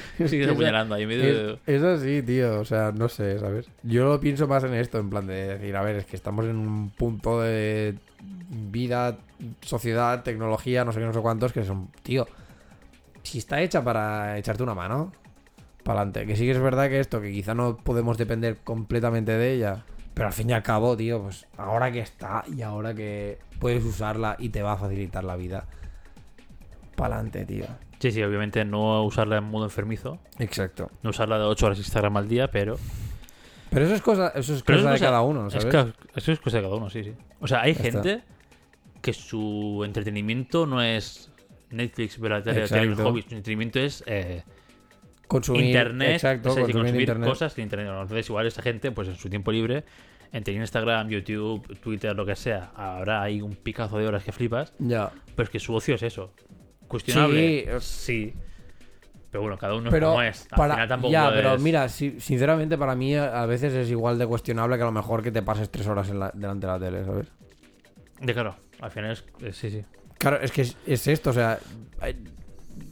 Es Sigues apuñalando ahí medio de... Es, es así, tío. O sea, no sé, ¿sabes? Yo lo pienso más en esto, en plan de decir, a ver, es que estamos en un punto de vida, sociedad, tecnología, no sé qué, no sé cuántos, que son, tío, si está hecha para echarte una mano, para adelante. Que sí que es verdad que esto, que quizá no podemos depender completamente de ella, Pero al fin y al cabo, tío, pues ahora que está y ahora que puedes usarla y te va a facilitar la vida, pa'lante, tío. Sí, sí, obviamente no usarla en modo enfermizo. Exacto. No usarla de 8 horas Instagram al día, pero. Pero eso es cosa, eso es cosa eso de es cosa- cada uno, Es ¿sabes? que, eso es cosa de cada uno, sí, sí. O sea, hay Ya está. gente que su entretenimiento no es Netflix, ver el hobby. Su entretenimiento es eh, Consumir, internet, exacto, es decir, consumir consumir internet. cosas que internet. Entonces, igual esta gente, pues en su tiempo libre, entre Instagram, YouTube, Twitter, lo que sea, ahora hay un picazo de horas que flipas, Ya. pero es que su ocio es eso. Cuestionable. Sí, Sí. Pero bueno, cada uno Pero es como es. Al para, final tampoco ya, pero mira, si- sinceramente para mí a veces es igual de cuestionable que a lo mejor que te pases tres horas en la- delante de la tele, ¿sabes? De claro, al final es. sí, sí. Claro, es que es, es esto, o sea,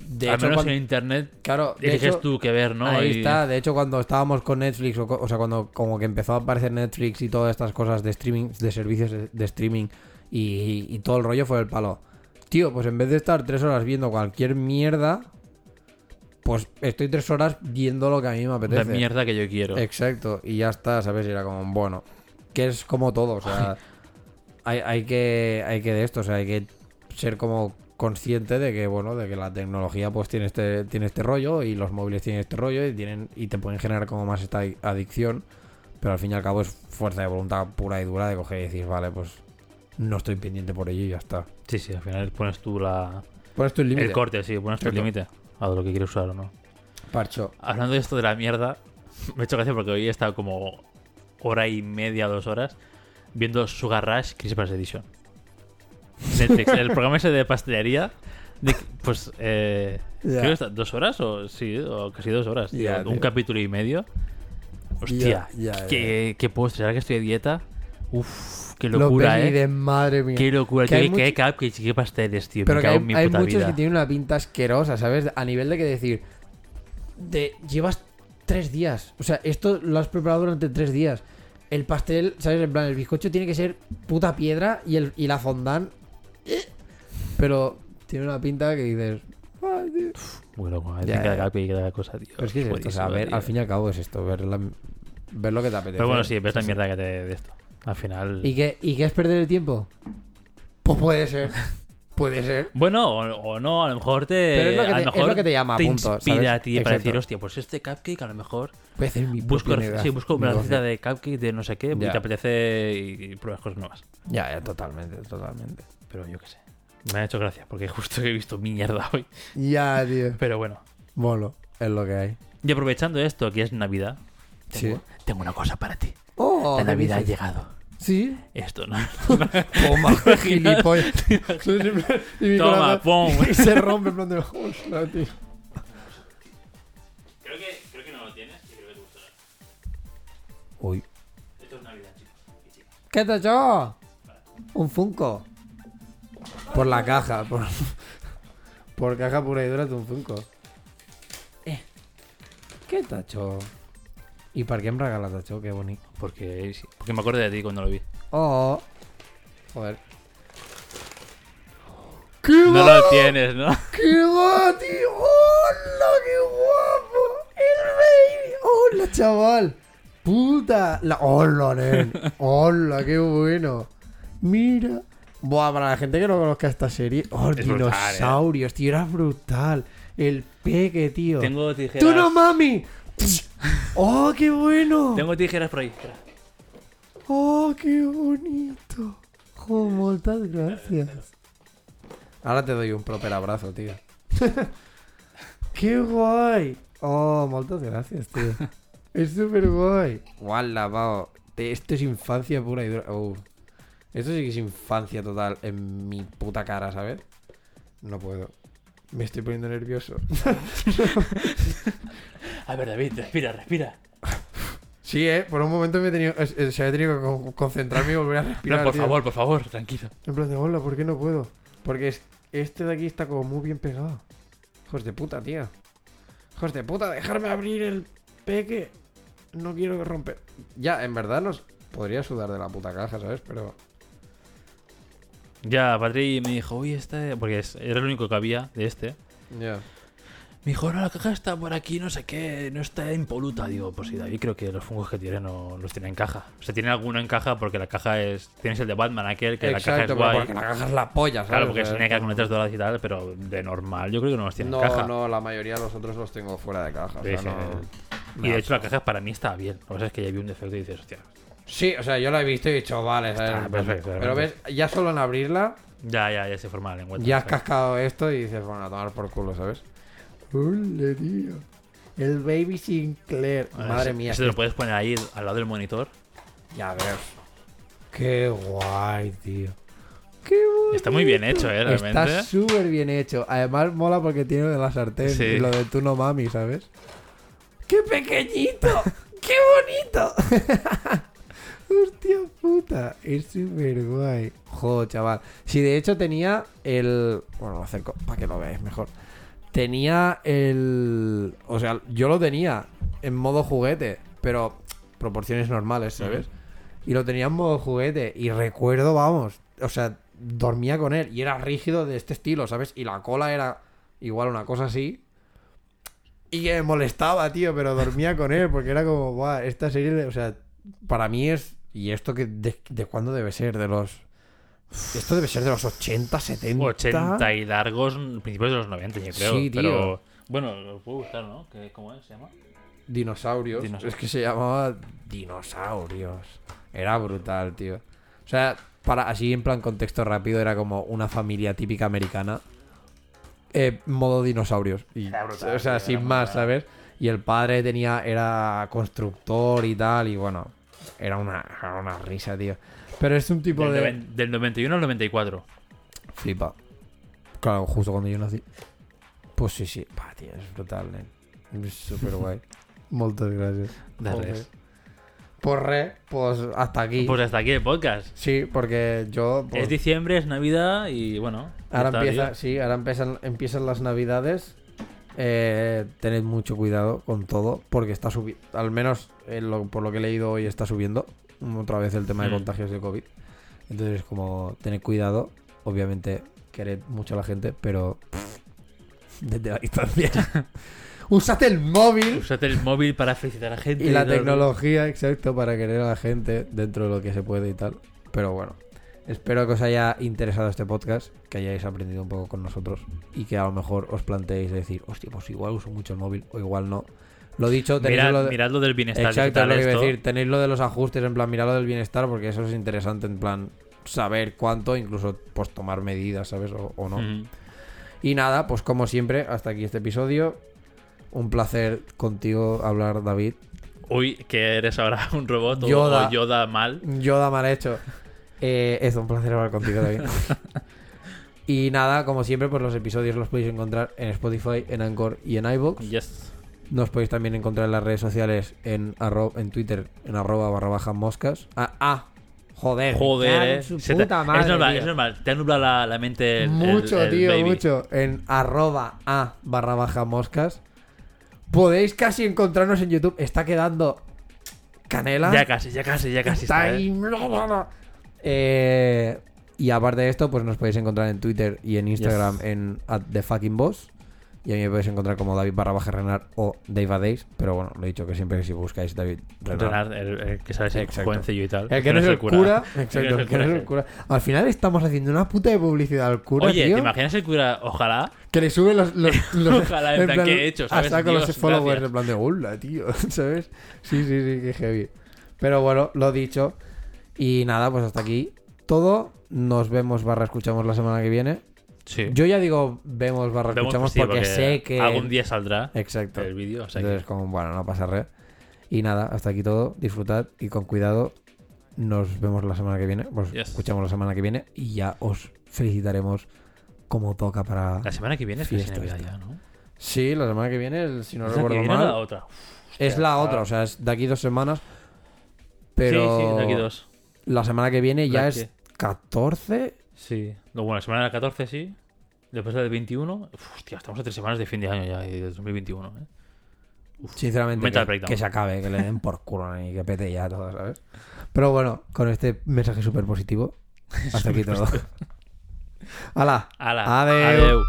de al hecho, menos cuando- en internet claro, eliges hecho, tú qué ver, ¿no? ahí Y- está, de hecho cuando estábamos con Netflix, o, sea, cuando como que empezó a aparecer Netflix y todas estas cosas de streaming, de servicios de, de streaming y, y todo el rollo fue el palo. Tío, pues en vez de estar tres horas viendo cualquier mierda, pues estoy tres horas viendo lo que a mí me La apetece. mierda que yo quiero. Exacto, y ya está, ¿sabes? Y era como, bueno, que es como todo, o sea, hay, hay que hay que de esto, o sea, hay que ser como consciente de que, bueno, de que la tecnología pues tiene este tiene este rollo y los móviles tienen este rollo y tienen y te pueden generar como más esta adic- adicción, pero al fin y al cabo es fuerza de voluntad pura y dura de coger y decir, vale, pues no estoy pendiente por ello y ya está. Sí, sí, al final pones tú la... Pones tu límite. el corte, sí, pones tu Exacto. límite a lo que quieres usar o no. Parcho. Hablando de esto de la mierda, me he hecho gracia porque hoy he estado como hora y media, dos horas, viendo Sugar Rush Christmas Edition. Netflix, el programa ese de pastelería. de- pues, eh, Ya. creo que está dos horas o sí, o casi dos horas. tío. Un tío. capítulo y medio. Hostia, qué, qué postres. Ahora que estoy de dieta, uff, qué Lo locura, eh. de madre mía. Qué locura, Que tío. hay Qué, mucho- y qué pasteles, tío. Pero me que cago hay, en mi hay puta muchos vida. que tienen una pinta asquerosa, ¿sabes? A nivel de que decir, de llevas tres días. O sea, esto lo has preparado durante tres días. El pastel, ¿sabes? En plan, el bizcocho tiene que ser puta piedra y, el, y la fondant. eh. Pero tiene una pinta que dices. "Ay, tío". Muy loco, eh. Ya, cada cada cosa, tío. Pero es que es esto, o sea, Buenísimo, ver, tío. al fin y al cabo es esto, ver, la- ver lo que te apetece. Pero bueno, sí, ves la mierda que te de esto. Al final. ¿Y qué, ¿Y qué es perder el tiempo? Pues puede ser. puede ser. Bueno, o, o no, a lo mejor te. Pero es lo que a te- es mejor lo que te llama, te punto, inspira ¿sabes? a ti para decir, hostia, pues este cupcake a lo mejor. A hacer mi Busco, negocio- sí, busco una receta de cupcake de no sé qué y Ya. te apetece y, y pruebas cosas nuevas. Ya, ya, totalmente, totalmente. Pero yo qué sé. Me ha hecho gracia porque justo he visto mierda hoy. Ya, tío. Pero bueno. Bueno, es lo que hay. Y aprovechando esto, que es Navidad, tengo, Sí. tengo una cosa para ti. Oh, La ¿qué Navidad ha llegado. Sí. Esto, ¿no? Toma, gilipollas. y mi Toma, corazón- pum. Y se rompe en plan de hostia, tío. Creo que, creo que no lo tienes y creo que te gustará. Uy. Esto es Navidad, chicos y chicas. ¿Qué te ha hecho? Un Funko. Por la caja. Por, por caja pura y dura de un Funko. Eh. ¿Qué te ha hecho? ¿Y para qué em regalas, tacho? Qué bonito. Porque, porque me acuerdo de ti cuando lo vi. Oh. Joder. ¡Qué No va! lo tienes, ¿no? ¡Qué va, tío! ¡Hola, qué guapo! ¡El baby! ¡Hola, chaval! ¡Puta! La... ¡Hola, nen! ¡Hola, qué bueno! Mira. Buah, para la gente que no conozca esta serie. ¡Oh, Es brutal, ¿eh? dinosaurios, tío! Era brutal. El peque, tío. Tengo tijeras. ¡Tú no, mami! ¡Oh, qué bueno! Tengo tijeras por ahí. espera. ¡Oh, qué bonito! ¡Oh, muchas gracias! Ahora te doy un proper abrazo, tío. ¡Qué guay! ¡Oh, muchas gracias, tío! Es súper guay. ¡Wala, pavo! Esto es infancia pura y dura. Uh. Esto sí que es infancia total en mi puta cara, ¿sabes? No puedo. Me estoy poniendo nervioso. A ver, David, respira, respira. Sí, eh. Por un momento me he tenido, es- es- se había tenido que con- concentrarme y volver a respirar. No, por tío. favor, por favor, tranquilo. En plan de, hola, ¿por qué no puedo? Porque es- este de aquí está como muy bien pegado. Hijos de puta, tío. Hijos de puta, dejarme abrir el peque. No quiero romper. Ya, en verdad nos podría sudar de la puta caja, ¿sabes? Pero. Ya, Patri me dijo, uy, este. Porque era el único que había de este. Ya. Me dijo, no, la caja está por aquí, no sé qué, no está impoluta. Digo, pues sí, David, creo que los fungos que tiene no los tiene en caja. O sea, tiene alguno en caja porque la caja es. Tienes el de Batman, aquel, que la caja es guay. porque la caja es la polla, ¿sabes? Claro, porque se tiene que con letras doradas y tal, pero de normal yo creo que no los tiene No, en caja. no, la mayoría de los otros los tengo fuera de caja. o sea, Sí, no- sí. Y de hecho la caja para mí está bien. Lo que pasa es que ya vi un defecto y dices, hostia. Sí, o sea, yo la he visto y he dicho, vale, ¿sabes? Está perfecto, Pero ves, ya solo en abrirla, Ya, ya, ya se forma la lengua. ya has cascado esto y dices, bueno, a tomar por culo, ¿sabes? Hola, tío. El Baby Sinclair. Madre mía. Te lo puedes poner ahí al lado del monitor. Ya ves. Qué guay, tío. Qué bonito. Está muy bien hecho, ¿eh? Realmente. Está súper bien hecho. Además, mola porque tiene lo de la sartén Sí. y lo de tú no mami, ¿sabes? ¡Qué pequeñito! ¡Qué bonito! Hostia puta, es súper guay. Joder, chaval. Si de hecho tenía el. Bueno, lo acerco para que lo veáis mejor. Tenía el. O sea, yo lo tenía en modo juguete, pero proporciones normales, ¿sabes? Y lo tenía en modo juguete. Y recuerdo, vamos, o sea, dormía con él. Y era rígido de este estilo, ¿sabes? Y la cola era igual una cosa así. Y que me molestaba, tío, pero dormía con él porque era como, Buah, esta serie, o sea, para mí es. ¿Y esto que de, de cuándo debe ser? De los. Esto debe ser de los 80, 70. 80 y largos, principios de los 90, yo creo. Sí, tío. Pero, bueno, lo puedo buscar, ¿no? ¿Qué- ¿Cómo es? ¿Se llama? Dinosaurios. Dinosaurios. Es que se llamaba Dinosaurios. Era brutal, tío. O sea, para así en plan contexto rápido, era como una familia típica americana. eh, modo dinosaurios. Y, Era brutal, o sea, tío, sin más, brutal. ¿sabes? Y el padre tenía, era constructor y tal, y bueno, era una, era una risa, tío. Pero es un tipo Del, de. noven- del 91 al 94. Flipa. Claro, justo cuando yo nací. Pues sí, sí. Va, tío, es brutal, nen. Es súper guay. Muchas gracias. De Joder. res. Pues re, pues hasta aquí. Pues hasta aquí el podcast. Sí, porque yo. pues, Es diciembre, es Navidad y bueno. ahora empieza, tío. sí, ahora empiezan, empiezan las navidades. Eh, tened mucho cuidado con todo, porque está subiendo. Al menos lo- por lo que he leído hoy está subiendo otra vez el tema de Mm. contagios de COVID. Entonces, como tened cuidado, obviamente quered mucho a la gente, pero desde la distancia. Usad el móvil Usate el móvil para felicitar a la gente. y la tecnología, exacto, para querer a la gente dentro de lo que se puede y tal. Pero bueno, espero que os haya interesado este podcast, que hayáis aprendido un poco con nosotros y que a lo mejor os planteéis decir, hostia, pues igual uso mucho el móvil o igual no. Lo dicho, tenéis Mirad, lo de... mirad lo del bienestar Exacto, lo que iba a decir. Tenéis lo de los ajustes, en plan, mirad lo del bienestar, porque eso es interesante, en plan, saber cuánto, incluso pues tomar medidas, ¿sabes? O, o no. Y nada, pues como siempre, hasta aquí este episodio. Un placer contigo hablar, David. Uy, que eres ahora un robot Yoda. o Yoda mal. Yoda mal hecho. Eh, es un placer hablar contigo, David. y nada, como siempre, pues los episodios los podéis encontrar en Spotify, en Anchor y en iVoox. Yes. Nos podéis también encontrar en las redes sociales en, arro- en Twitter, en arroba barra baja moscas. Ah, ah, joder. Joder, eh. su Se te- puta madre, es normal, tío. es normal. Te ha nublado la, la mente el, Mucho, el- el tío, baby. mucho. En arroba a barra baja moscas. Podéis casi encontrarnos en YouTube. Está quedando canela. Ya casi, ya casi, ya casi Está está, ahí. Eh, y aparte de esto, pues nos podéis encontrar en Twitter y en Instagram Yes. en at the fucking boss. Y a mí me podéis encontrar como David barra baja Renard o Dave Days. Pero bueno, lo he dicho que siempre que si buscáis David Renard. Renard, el, el que y tal. El que no es el cura. El que Exacto, no el que no es el cura. Al final estamos haciendo una puta de publicidad al cura, Oye, tío. ¿te imaginas el cura? Ojalá. Que le sube los. los, los- Ojalá, en plan, ¿qué he hecho? ¿Sabes? Hasta con los followers, gracias. en plan de hola, tío. ¿Sabes? Sí, sí, sí, que heavy. Pero bueno, lo dicho. Y nada, pues hasta aquí todo. Nos vemos barra escuchamos la semana que viene. Sí. Yo ya digo vemos barra Vemos, escuchamos sí, porque, sé que. Algún día saldrá Exacto. el vídeo. O sea que- Entonces, como, bueno, no pasa re. Y nada, hasta aquí todo. Disfrutad y con cuidado. Nos vemos la semana que viene. Pues Yes. escuchamos la semana que viene y ya os felicitaremos como toca para. La semana que viene es Fiesta esta. ya, ¿no? Sí, la semana que viene, el- si no ¿Es la que recuerdo mal. la otra? Es la Hostia, otra, o sea, es de aquí dos semanas. Pero Sí, sí, de aquí dos. La semana que viene ya La es que- 14. Sí. No, bueno, la semana del 14 sí. Después del 21. Uf, hostia, estamos a tres semanas de fin de año ya y de 2021. ¿eh? Sinceramente, que, se acabe, que le den por culo y que pete ya todo, ¿sabes? Pero bueno, con este mensaje súper positivo, hasta aquí todo. ¡Hala! Ala, Adeu. adeu.